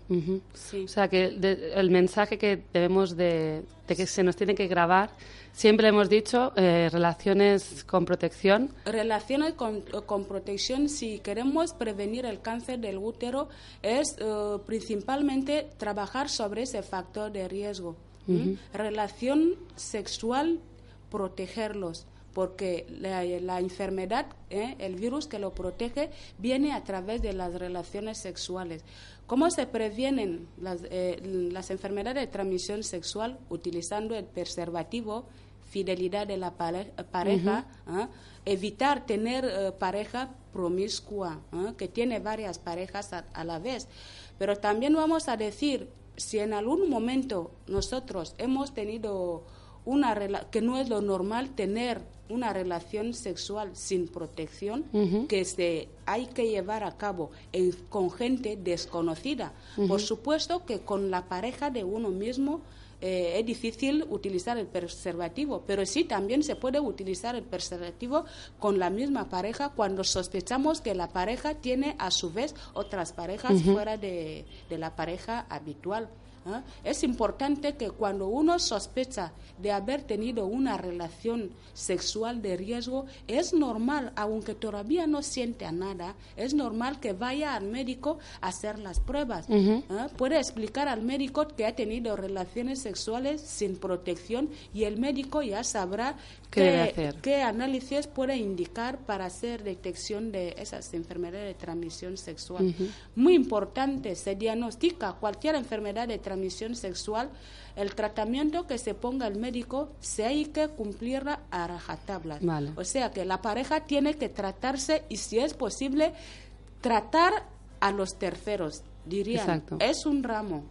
Sí. O sea, que de- el mensaje que debemos de, de que se nos tiene que grabar, siempre hemos dicho, eh, relaciones con protección, Relaciones con, con protección, si queremos prevenir el cáncer del útero, es eh, principalmente trabajar sobre ese factor de riesgo. ¿m? Relación sexual, protegerlos, porque la, la enfermedad, ¿eh? el virus que lo protege, viene a través de las relaciones sexuales. ¿Cómo se previenen las, eh, las enfermedades de transmisión sexual? Utilizando el preservativo, fidelidad de la pare- pareja, ¿ah? evitar tener eh, pareja promiscua, ¿ah? que tiene varias parejas a, a la vez. Pero también vamos a decir, si en algún momento nosotros hemos tenido una rela- que no es lo normal tener una relación sexual sin protección que se hay que llevar a cabo en- con gente desconocida. Por supuesto que con la pareja de uno mismo eh, es difícil utilizar el preservativo, pero sí también se puede utilizar el preservativo con la misma pareja cuando sospechamos que la pareja tiene a su vez otras parejas fuera de, de la pareja habitual. ¿Ah? Es importante que cuando uno sospecha de haber tenido una relación sexual de riesgo, es normal, aunque todavía no siente a nada, es normal que vaya al médico a hacer las pruebas. ¿ah? Puede explicar al médico que ha tenido relaciones sexuales sin protección y el médico ya sabrá ¿Qué qué análisis puede indicar para hacer detección de esas enfermedades de transmisión sexual. Muy importante, se diagnostica cualquier enfermedad de transmisión sexual, el tratamiento que se ponga el médico se hay que cumplirla a rajatabla. Vale. O sea que la pareja tiene que tratarse y si es posible tratar a los terceros. Dirían, Exacto. es un ramo.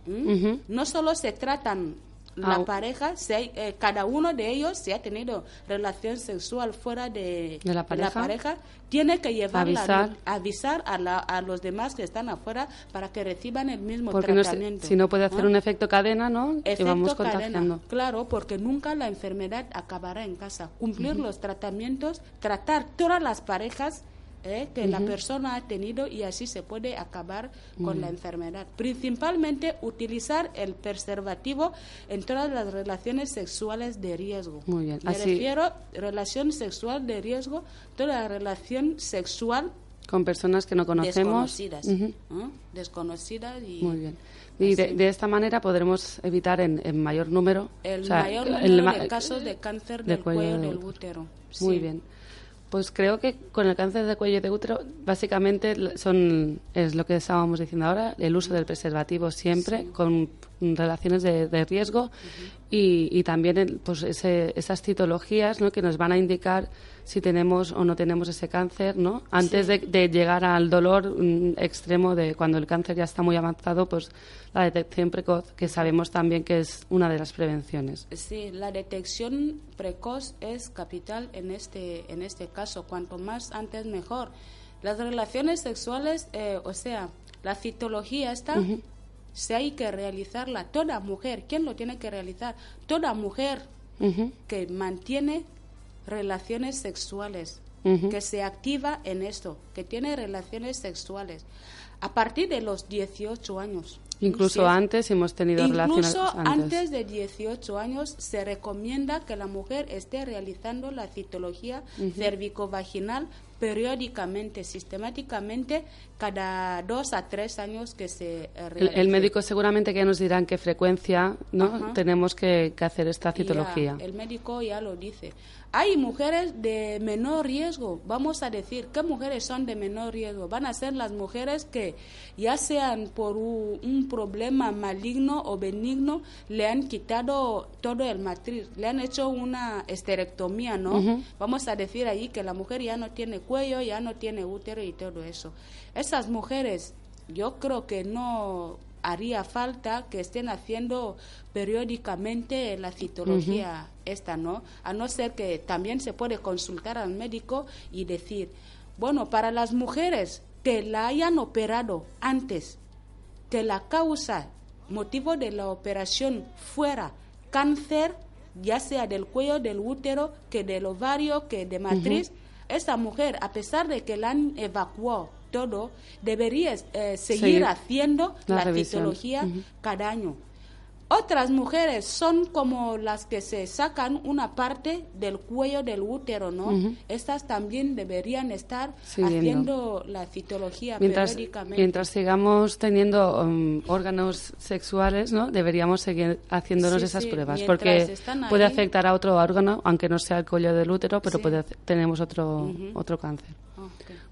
No solo se tratan la Ah, pareja, se ha- eh, cada uno de ellos, si ha tenido relación sexual fuera de, ¿De la pareja? tiene que llevarla, Avisar. avisar a, la- a los demás que están afuera para que reciban el mismo Porque no se- tratamiento. si no puede hacer ¿no? un efecto cadena, ¿no? Efecto vamos cadena, contagiando. claro, porque nunca la enfermedad acabará en casa. Cumplir los tratamientos, tratar todas las parejas eh, que la persona ha tenido y así se puede acabar con la enfermedad. Principalmente utilizar el preservativo en todas las relaciones sexuales de riesgo. Muy bien, Me así- refiero relación sexual de riesgo, toda relación sexual Con personas que no conocemos. desconocidas, Ujú. ¿no? desconocidas y Muy bien. Y de, de esta manera podremos evitar en, en mayor número. el o sea, mayor el número ma- de casos de cáncer de del cuello cuello, de del útero. útero. Muy Sí. bien. Pues creo que con el cáncer de cuello de útero, básicamente son es lo que estábamos diciendo ahora, el uso del preservativo siempre con relaciones de, de riesgo y, y también el- pues ese- esas citologías ¿no? que nos van a indicar si tenemos o no tenemos ese cáncer, ¿no? Antes de, de llegar al dolor mm, extremo de cuando el cáncer ya está muy avanzado, pues la detección precoz, que sabemos también que es una de las prevenciones. Sí, la detección precoz es capital en este, en este caso. Cuanto más antes, mejor. Las relaciones sexuales, eh, o sea, la citología está, se hay que realizarla. Toda mujer, ¿quién lo tiene que realizar? Toda mujer Ujú, que mantiene relaciones sexuales, Ujú. que se activa en esto, que tiene relaciones sexuales, a partir de los 18 años. Incluso es- antes hemos tenido relaciones Incluso antes. antes de 18 años se recomienda que la mujer esté realizando la citología cervicovaginal periódicamente, sistemáticamente, cada dos a tres años que se eh, El, el médico seguramente que ya nos dirán qué frecuencia no Ajá. tenemos que, que hacer esta Ya, citología. el médico ya lo dice. Hay mujeres de menor riesgo. Vamos a decir, ¿qué mujeres son de menor riesgo? Van a ser las mujeres que, ya sean por u- un problema maligno o benigno, le han quitado todo el matriz, le han hecho una esterectomía, ¿no? Vamos a decir ahí que la mujer ya no tiene cuello, ya no tiene útero y todo eso. Esas mujeres, yo creo que no haría falta que estén haciendo periódicamente la citología esta, ¿no? A no ser que también se puede consultar al médico y decir, bueno, para las mujeres que la hayan operado antes, que la causa, motivo de la operación fuera cáncer, ya sea del cuello, del útero, que del ovario, que de matriz, esa mujer, a pesar de que la han evacuado todo, debería eh, seguir, Seguir haciendo la la, citología cada año. Otras mujeres son como las que se sacan una parte del cuello del útero, ¿no? Estas también deberían estar Siguiendo. haciendo la citología Mientras, periódicamente. mientras sigamos teniendo um, órganos sexuales, ¿no deberíamos seguir haciéndonos Sí, esas sí, pruebas, mientras porque puede ahí- afectar a otro órgano, aunque no sea el cuello del útero, pero Sí. puede, tenemos otro, otro cáncer.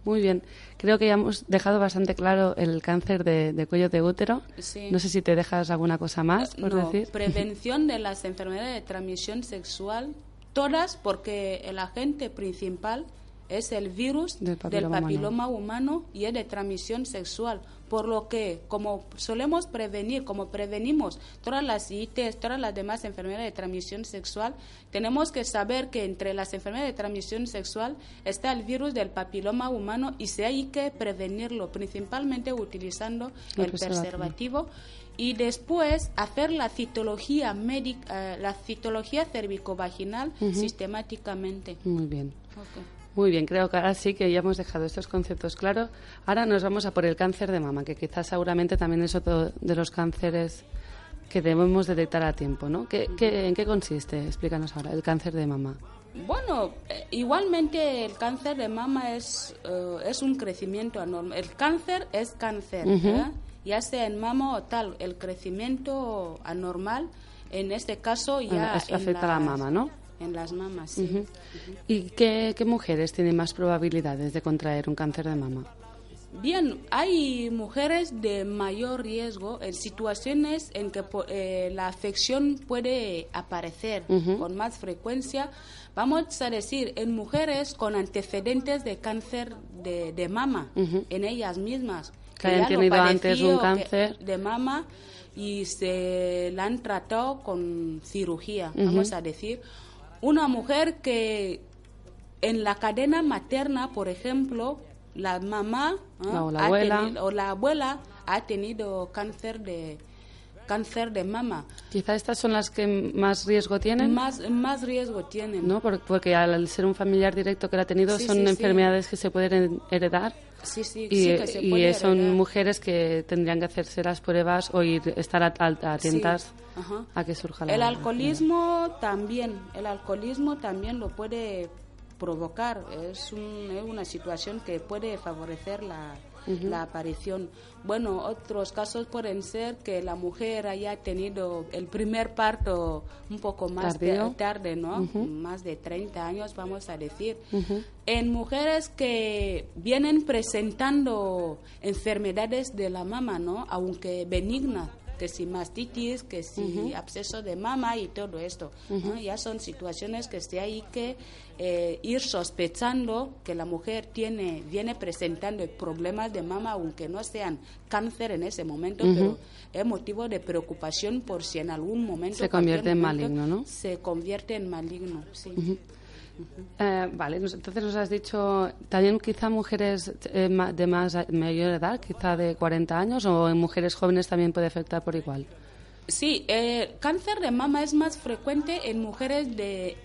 Muy bien, creo que ya hemos dejado bastante claro el cáncer de, de cuello de útero. Sí. No sé si te dejas alguna cosa más por No, decir. prevención de [laughs] las enfermedades de transmisión sexual, todas porque el agente principal es el virus Del del papiloma papiloma, humano y es de transmisión sexual. Por lo que, como solemos prevenir, como prevenimos todas las ITs, todas las demás enfermedades de transmisión sexual, tenemos que saber que entre las enfermedades de transmisión sexual está el virus del papiloma humano y se hay que prevenirlo, principalmente utilizando El el preservativo. y después hacer la citología médica, eh, la citología cervicovaginal sistemáticamente. Muy bien. Ok. Muy bien, creo que ahora sí que ya hemos dejado estos conceptos claros. Ahora nos vamos a por el cáncer de mama, que quizás seguramente también es otro de los cánceres que debemos detectar a tiempo, ¿no? ¿Qué, qué- en qué consiste? Explícanos ahora, el cáncer de mama. Bueno, eh, igualmente el cáncer de mama es, eh, es un crecimiento anormal. El cáncer es cáncer, ¿eh? ya sea en mama o tal. El crecimiento anormal, en este caso ya... En afecta a la mama, ¿no? En las mamas, sí. ¿Y qué, qué mujeres tienen más probabilidades de contraer un cáncer de mama? Bien, hay mujeres de mayor riesgo en situaciones en que eh, la afección puede aparecer con más frecuencia. Vamos a decir, en mujeres con antecedentes de cáncer de, de mama, en ellas mismas, Que hayan tenido antes un cáncer. de mama y se la han tratado con cirugía, vamos a decir. Una mujer que en la cadena materna, por ejemplo, la mamá ¿ah? O la abuela. tenido- o la abuela ha tenido cáncer de cáncer de mama. Quizá estas son las que más riesgo tienen, Más, más riesgo tienen. ¿no? Por- Porque al ser un familiar directo que la ha tenido Sí, son sí, sí. enfermedades que se pueden heredar Sí, sí, y, sí que se y puede son mujeres que tendrían que hacerse las pruebas o ir, estar at- at- atentas a que surja la El alcoholismo también, el alcoholismo también lo puede provocar, es, un- es una situación que puede favorecer la, la aparición. Bueno, otros casos pueden ser que la mujer haya tenido el primer parto un poco más tarde, ¿no? Más de 30 años, vamos a decir. En mujeres que vienen presentando enfermedades de la mama, ¿no? Aunque benignas, que si mastitis, que si absceso de mama y todo esto. ¿no? Ya son situaciones que sí hay que eh, ir sospechando que la mujer tiene, viene presentando problemas de mama, aunque no sean cáncer en ese momento, pero es motivo de preocupación por si en algún momento Se convierte en maligno, ¿no? Se convierte en maligno, sí. Eh, vale, entonces nos has dicho también quizá mujeres eh, de más mayor edad, quizá de 40 años, o en mujeres jóvenes también puede afectar por igual. Sí, el cáncer de mama es más frecuente en mujeres de,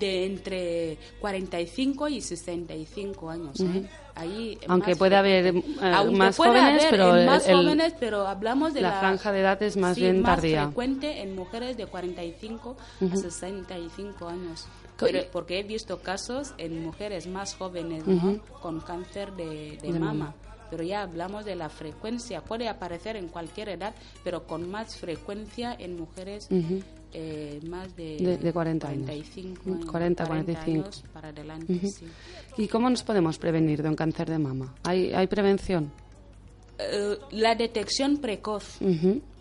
de entre 45 y 65 años. ¿eh? Ahí es Aunque puede haber, eh, Aunque más puede jóvenes, haber pero en más el- jóvenes, pero hablamos de la la, franja de edad es más sí, bien más tardía. frecuente en mujeres de 45 a 65 años. Pero- porque he visto casos en mujeres más jóvenes ¿no? con cáncer de, de De mama. mama. Pero ya hablamos de la frecuencia. Puede aparecer en cualquier edad, pero con más frecuencia en mujeres eh, más de, De- de 40 años. 45 Mm, 40, 40 45. años para adelante. sí. ¿Y cómo nos podemos prevenir de un cáncer de mama? ¿Hay, hay prevención? Eh, la detección precoz.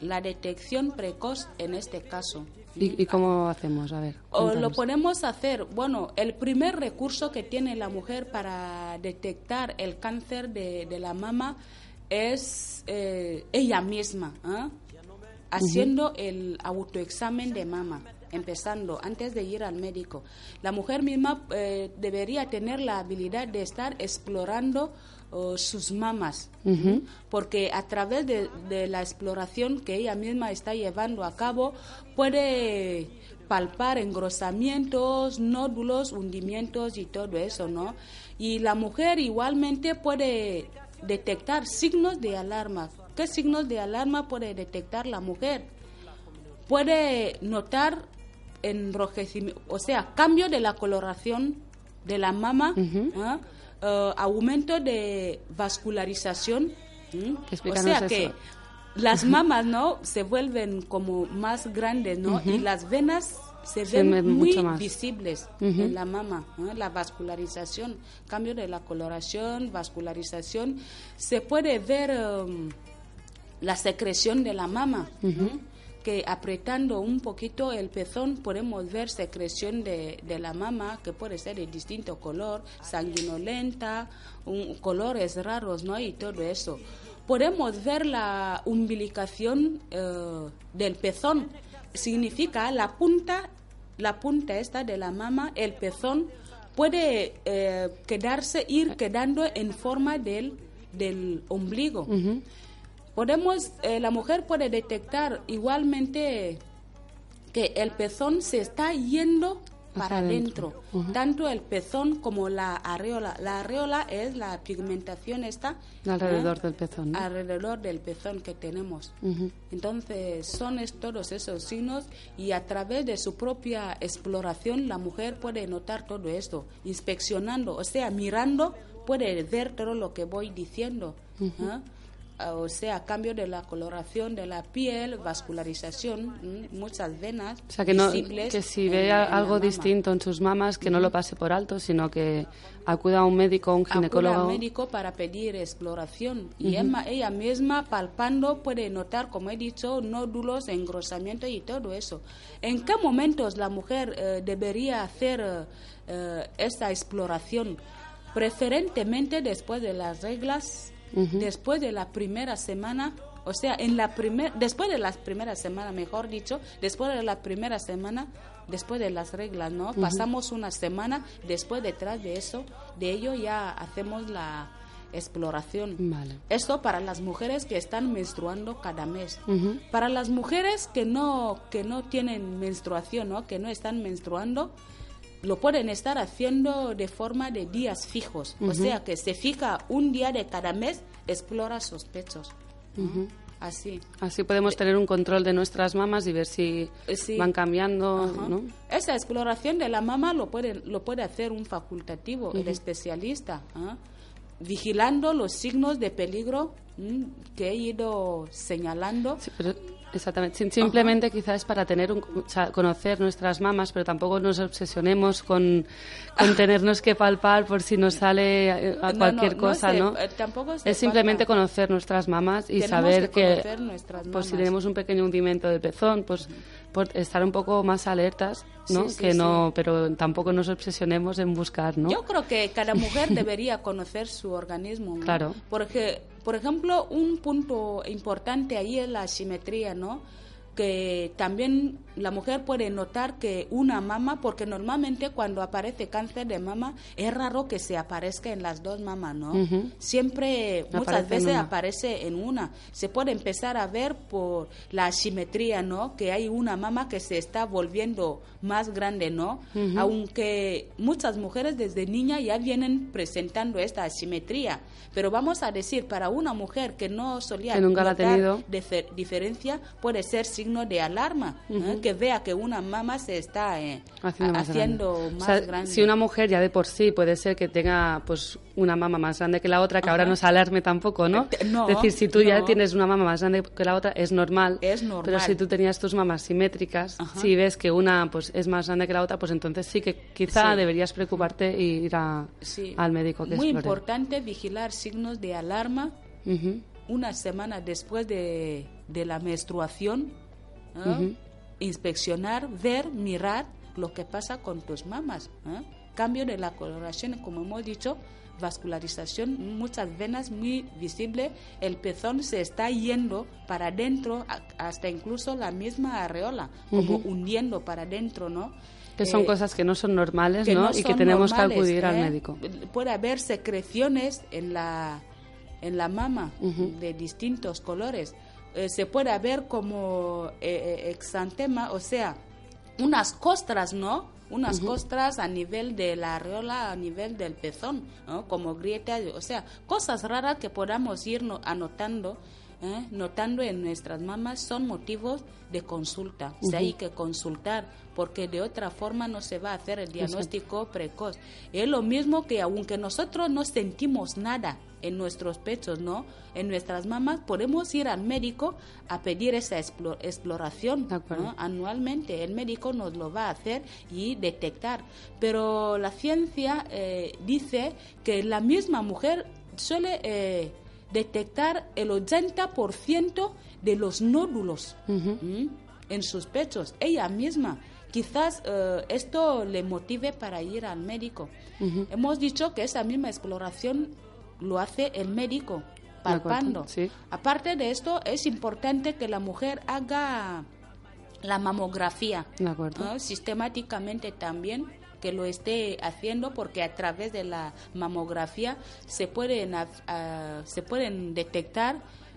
La detección precoz en este caso. ¿Y, y cómo hacemos? A ver. O lo podemos hacer, bueno, el primer recurso que tiene la mujer para detectar el cáncer de, de la mama es eh, ella misma, ¿ah? haciendo el autoexamen de mama, empezando antes de ir al médico. La mujer misma eh, debería tener la habilidad de estar explorando oh, sus mamas, porque a través de, de la exploración que ella misma está llevando a cabo puede palpar engrosamientos, nódulos, hundimientos y todo eso, ¿no? Y la mujer igualmente puede detectar signos de alarma. ¿Qué signos de alarma puede detectar la mujer? Puede notar enrojecimiento, o sea, cambio de la coloración de la mama. Eh, aumento de vascularización. O sea eso. que las mamas, ¿no? Se vuelven como más grandes, ¿no? Y las venas se Se ven muy mucho más. visibles en la mama, ¿no? la vascularización, cambio de la coloración, vascularización, se puede ver um, la secreción de la mama. Que apretando un poquito el pezón podemos ver secreción de, de la mama que puede ser de distinto color, sanguinolenta, colores raros, ¿no? Y todo eso. Podemos ver la umbilicación eh, del pezón, significa la punta, la punta esta de la mama, el pezón puede eh, quedarse, ir quedando en forma del, del ombligo. Podemos, eh, la mujer puede detectar igualmente que el pezón se está yendo para adentro, tanto el pezón como la areola. La areola es la pigmentación esta Alrededor ¿eh? del pezón. ¿no? alrededor del pezón que tenemos. Entonces, son es- todos esos signos y a través de su propia exploración la mujer puede notar todo esto, inspeccionando, o sea, mirando, puede ver todo lo que voy diciendo. O sea, cambio de la coloración de la piel, vascularización, mm, muchas venas. O sea, que, no, visibles que si ve en a- algo distinto en sus mamas, que no lo pase por alto, sino que acuda a un médico, a un acuda ginecólogo. al médico para pedir exploración y Emma- ella misma palpando puede notar, como he dicho, nódulos, engrosamiento y todo eso. ¿En qué momentos la mujer eh, debería hacer eh, eh, esta exploración? Preferentemente después de las reglas después de la primera semana, o sea, en la primer, después de la primera semana, mejor dicho, después de la primera semana, después de las reglas, ¿no? Pasamos una semana, después detrás de eso, de ello ya hacemos la exploración. Vale. Esto para las mujeres que están menstruando cada mes. Para las mujeres que no que no tienen menstruación, ¿no? Que no están menstruando, lo pueden estar haciendo de forma de días fijos. O sea, que se fija un día de cada mes, explora sus pechos. ¿no? Así. Así podemos tener un control de nuestras mamas y ver si Eh, sí. van cambiando. ¿no? Esa exploración de la mama lo puede, lo puede hacer un facultativo, el especialista, ¿ah? vigilando los signos de peligro que he ido señalando. Sí, pero exactamente. Sim- Simplemente quizás es para tener un, o sea, conocer nuestras mamas, pero tampoco nos obsesionemos con, con tenernos que palpar por si nos sale eh, a No, cualquier no, no cosa, se- ¿no? eh, tampoco es simplemente falta. conocer nuestras mamas y Tenemos saber que que, pues si tenemos un pequeño hundimiento del pezón, pues por estar un poco más alertas, ¿no? Sí, sí, que no, pero tampoco nos obsesionemos en buscar, ¿no? Yo creo que cada mujer debería conocer su organismo. ¿no? Claro. Porque, por ejemplo, un punto importante ahí es la simetría, ¿no? Que también la mujer puede notar que una mama, porque normalmente cuando aparece cáncer de mama, es raro que se aparezca en las dos mamas, ¿no? Siempre, muchas Aparece veces aparece en una. Se puede empezar a ver por la asimetría, ¿no? Que hay una mama que se está volviendo más grande, ¿no? Aunque muchas mujeres desde niña ya vienen presentando esta asimetría. Pero vamos a decir, para una mujer que no solía Que nunca la ha tenido. diferencia, puede ser signo de alarma, ¿eh? Que vea que una mama se está eh, haciendo más haciendo grande. más O sea, grande. Si una mujer ya de por sí puede ser que tenga pues una mama más grande que la otra, que ahora no se alarme tampoco, ¿no? Eh, no, es decir, si tú ya no. tienes una mama más grande que la otra, es normal. Es normal. Pero si tú tenías tus mamas simétricas, Ajá. si ves que una pues es más grande que la otra, pues entonces sí que quizá Sí. deberías preocuparte e ir a- Sí. al médico que Muy explore. importante vigilar signos de alarma Ujú. una semana después de, de la menstruación, ¿eh? Inspeccionar, ver, mirar lo que pasa con tus mamas. ¿eh? Cambio de la coloración, como hemos dicho, vascularización, muchas venas muy visible, el pezón se está yendo para adentro, hasta incluso la misma areola, como hundiendo para adentro, ¿no? Que son Eh, cosas que no son normales, ¿no? no y que tenemos que acudir al ¿eh? médico. Puede haber secreciones en la, en la mama de distintos colores. Eh, se puede ver como eh, eh, exantema, o sea, unas costras, ¿no? Unas costras a nivel de la areola, a nivel del pezón, ¿no? Como grietas, o sea, cosas raras que podamos ir no- anotando, ¿eh? notando en nuestras mamas son motivos de consulta. O sea, hay que consultar, porque de otra forma no se va a hacer el diagnóstico precoz. Es lo mismo que aunque nosotros no sentimos nada en nuestros pechos, ¿no? En nuestras mamas podemos ir al médico a pedir esa explo- exploración anualmente. El médico nos lo va a hacer y detectar. Pero la ciencia eh, dice que la misma mujer suele eh, detectar el 80% de los nódulos en sus pechos, ella misma. Quizás eh, esto le motive para ir al médico. Hemos dicho que esa misma exploración lo hace el médico, palpando. sí. Aparte de esto, es importante que la mujer haga la mamografía sistemáticamente también que lo esté haciendo porque a través de la mamografía se pueden ah, se pueden detectar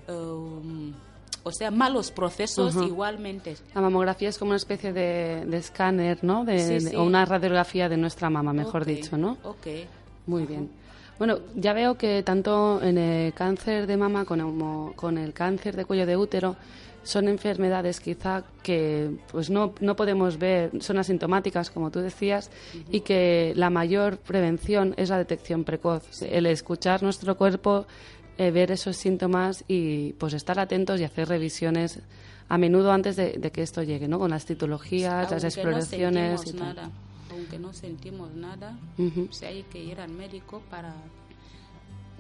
um, o sea malos procesos igualmente La mamografía es como una especie de, de escáner, ¿no? De, Sí, de- sí. o una radiografía de nuestra mama, mejor dicho, ¿no? ok Muy bien. Bueno, ya veo que tanto en el cáncer de mama como con el cáncer de cuello de útero son enfermedades quizá que pues no, no podemos ver, son asintomáticas, como tú decías, y que la mayor prevención es la detección precoz. El escuchar nuestro cuerpo, eh, ver esos síntomas y pues estar atentos y hacer revisiones a menudo antes de, de que esto llegue, ¿no? Con las citologías, las Aunque no exploraciones sentimos y tal. nada, aunque no sentimos nada Ujú. o sea, hay que ir al médico para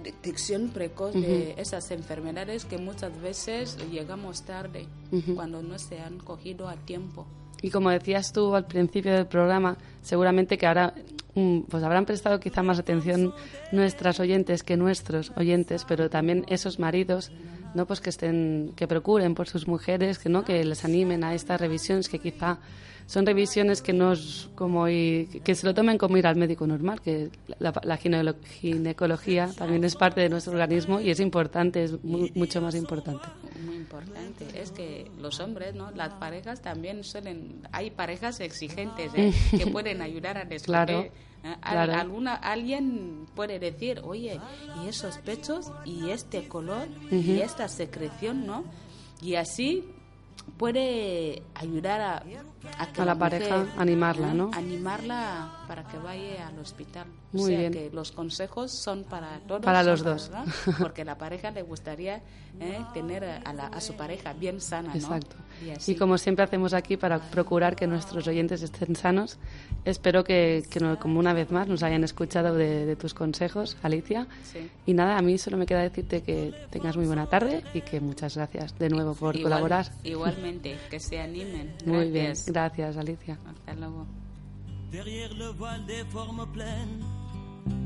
detección precoz de esas enfermedades que muchas veces llegamos tarde cuando no se han cogido a tiempo. Y como decías tú al principio del programa, seguramente que ahora mm, pues habrán prestado quizá más atención nuestras oyentes que nuestros oyentes, pero también esos maridos, ¿no? Pues que estén, que procuren por sus mujeres, que no, que les animen a estas revisiones que quizá son revisiones que nos como y, que se lo tomen como ir al médico normal, que la, la ginecología también es parte de nuestro organismo y es importante, es mu- mucho más importante. Muy importante. Es que los hombres, ¿no? Las parejas también suelen... Hay parejas exigentes, ¿eh? [laughs] que pueden ayudar a descubrir. Claro, ¿eh? Claro. alguna, alguien puede decir, oye, y esos pechos, y este color, y esta secreción, ¿no? Y así puede ayudar a, que A la pareja, animarla, ¿no? Animarla para que vaya al hospital. o Muy sea bien. que los consejos son para todos. Para los dos. ¿no? Porque la pareja le gustaría ¿eh? tener a, la- a su pareja bien sana, ¿no? Exacto. Y como siempre hacemos aquí para procurar que nuestros oyentes estén sanos, espero que, que no- como una vez más nos hayan escuchado de, de tus consejos, Alicia. Sí. Y nada, a mí solo me queda decirte que tengas muy buena tarde y que muchas gracias de nuevo por Igual- colaborar. Igualmente, que se animen. [laughs] Muy bien, Gracias. gracias Alicia. Hasta luego. Derrière le voile des formes pleines,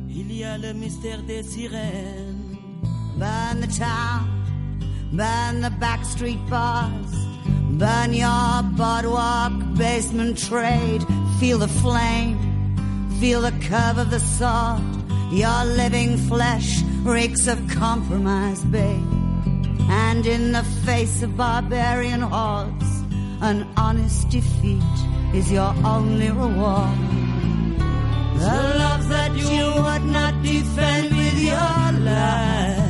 il y a le mystère des sirènes. Burn the town, burn the backstreet bars, burn your boardwalk basement trade. Feel the flame, feel the curve of the sword. Your living flesh reeks of compromise, babe. And in the face of barbarian hordes, an honest defeat is your only reward. The love that you would not defend with your life.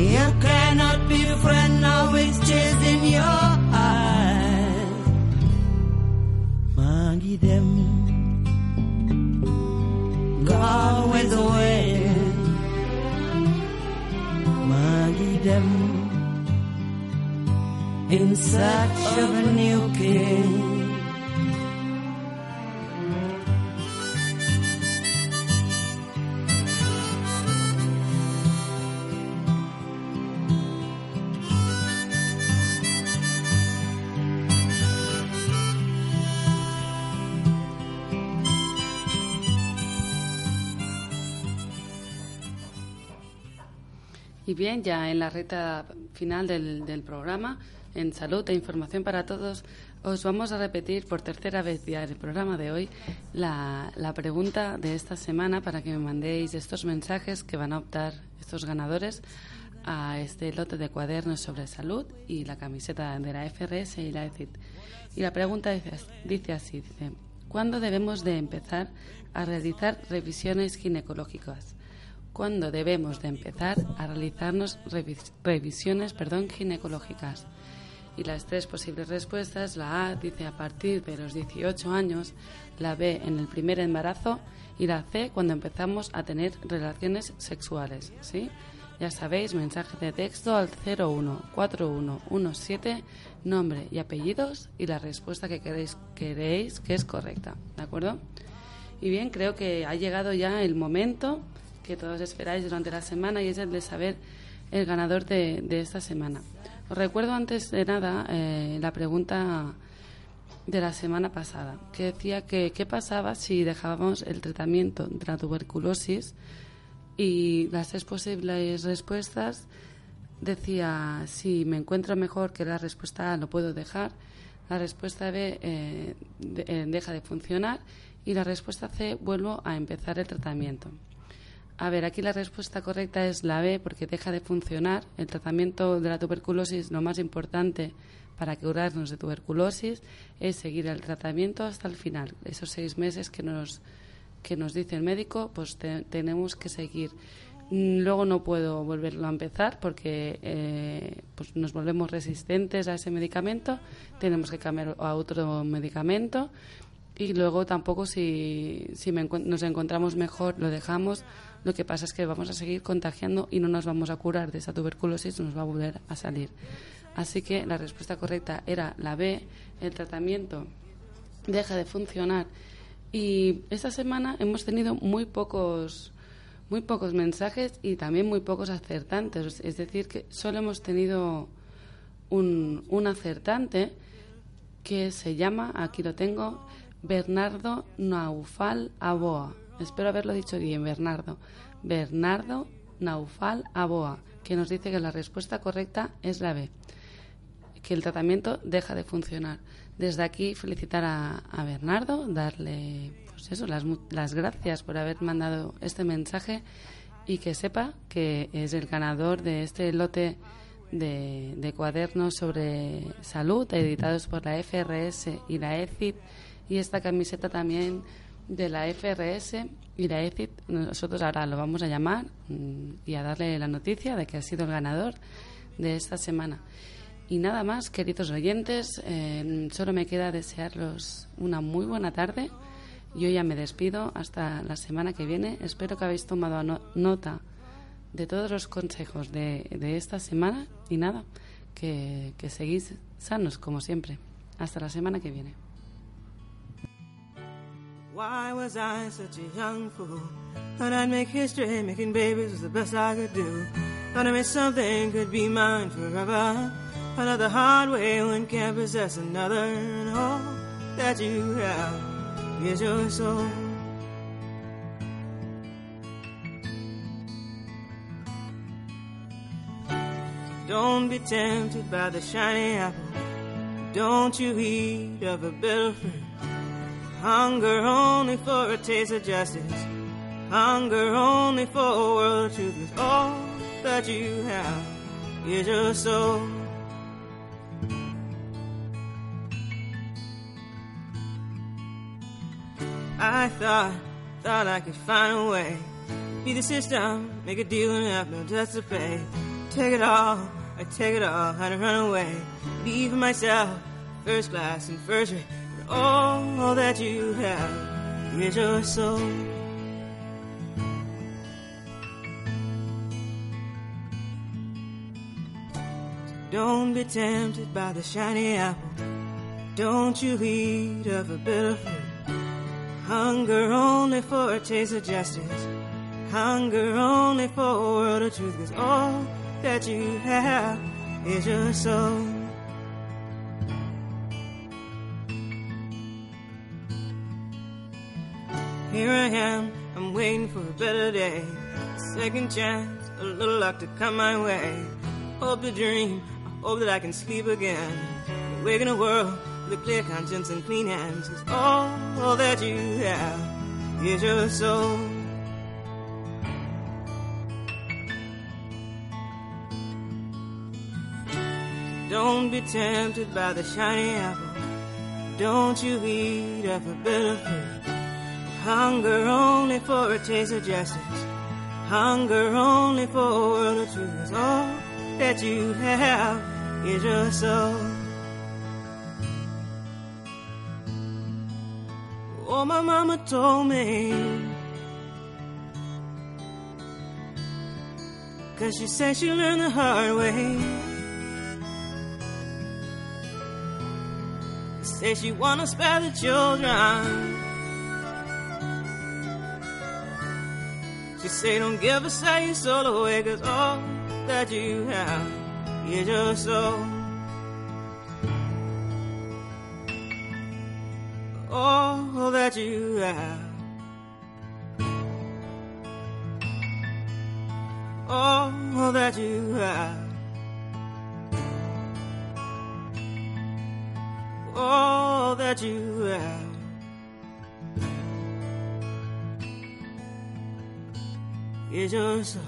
You cannot befriend now with tears in your eyes. Mangi dem, Gone with the wind. mangi dem, in search of a new king. Bien, ya en la recta final del, programa, en salud e información para todos, os vamos a repetir por tercera vez ya en el programa de hoy la, pregunta de esta semana para que me mandéis estos mensajes que van a optar estos ganadores a este lote de cuadernos sobre salud y la camiseta de la FRS y la ECIT. Y la pregunta dice, así, ¿cuándo debemos de empezar a realizar revisiones ginecológicas? ¿Cuándo debemos de empezar a realizarnos revis- revisiones perdón, ginecológicas? Y las tres posibles respuestas, la A dice a partir de los 18 años, la B en el primer embarazo y la C cuando empezamos a tener relaciones sexuales, ¿sí? Ya sabéis, mensaje de texto al 014117, nombre y apellidos y la respuesta que queréis, queréis que es correcta, ¿de acuerdo? Y bien, creo que ha llegado ya el momento que todos esperáis durante la semana y es el de saber el ganador de, esta semana. Os recuerdo antes de nada eh, la pregunta de la semana pasada, que decía que qué pasaba si dejábamos el tratamiento de la tuberculosis y las tres posibles respuestas decía si me encuentro mejor que la respuesta A lo puedo dejar, la respuesta B eh, eh, deja de funcionar y la respuesta C vuelvo a empezar el tratamiento. A ver, aquí la respuesta correcta es la B porque deja de funcionar. El tratamiento de la tuberculosis, lo más importante para curarnos de tuberculosis es seguir el tratamiento hasta el final. Esos seis meses que nos, que nos dice el médico, pues te- tenemos que seguir. Mm, Luego no puedo volverlo a empezar porque eh, pues nos volvemos resistentes a ese medicamento, tenemos que cambiar a otro medicamento y luego tampoco si, si me nos encontramos mejor lo dejamos. Lo que pasa es que vamos a seguir contagiando y no nos vamos a curar de esa tuberculosis, nos va a volver a salir. Así que la respuesta correcta era la B, el tratamiento deja de funcionar. Y esta semana hemos tenido muy pocos, muy pocos mensajes y también muy pocos acertantes. Es decir, que solo hemos tenido un, un acertante que se llama, aquí lo tengo, Bernardo Naufal Aboa. Espero haberlo dicho bien, Bernardo. Bernardo Naufal Aboa, que nos dice que la respuesta correcta es la B, que el tratamiento deja de funcionar. Desde aquí felicitar a, Bernardo, darle pues eso, las, las gracias por haber mandado este mensaje y que sepa que es el ganador de este lote de, de cuadernos sobre salud editados por la FRS y la ECID y esta camiseta también de la FRS y la ECID. Nosotros ahora lo vamos a llamar mm, y a darle la noticia de que ha sido el ganador de esta semana. Y nada más, queridos oyentes, eh, solo me queda desearlos una muy buena tarde. Yo ya me despido hasta la semana que viene. Espero que habéis tomado no- nota de todos los consejos de, de esta semana y nada, que, que seguís sanos como siempre. Hasta la semana que viene. Why was I such a young fool? Thought I'd make history, making babies was the best I could do. Thought I made something could be mine forever. Another hard way one can't possess another, and all that you have is your soul. Don't be tempted by the shiny apple. Don't you eat of a bitter fruit. Hunger only for a taste of justice. Hunger only for a world of truth. Is all that you have is your soul. I thought, thought I could find a way. Be the system, make a deal and have no debts to pay. Take it all, I take it all, had to run away. Be for myself, first class and first rate. All that you have is your soul. Don't be tempted by the shiny apple. Don't you eat of a bitter fruit. Hunger only for a taste of justice. Hunger only for a world of truth. Cause all that you have is your soul. Here I am, I'm waiting for a better day. A second chance, a little luck to come my way. Hope to dream, I hope that I can sleep again. Awake in a world with a clear conscience and clean hands. 'Cause all, all that you have is your soul. Don't be tempted by the shiny apple. Don't you eat of a bitter fruit. Hunger only for a taste of justice. Hunger only for a world of truth. all that you have is your soul. Oh, my mama told me. Cause she said she learned the hard way. Say she wanna spare the children. Say don't give a say your soul away Cause all that you have. Is your soul All that you have. All that you have. All that you have 也就是。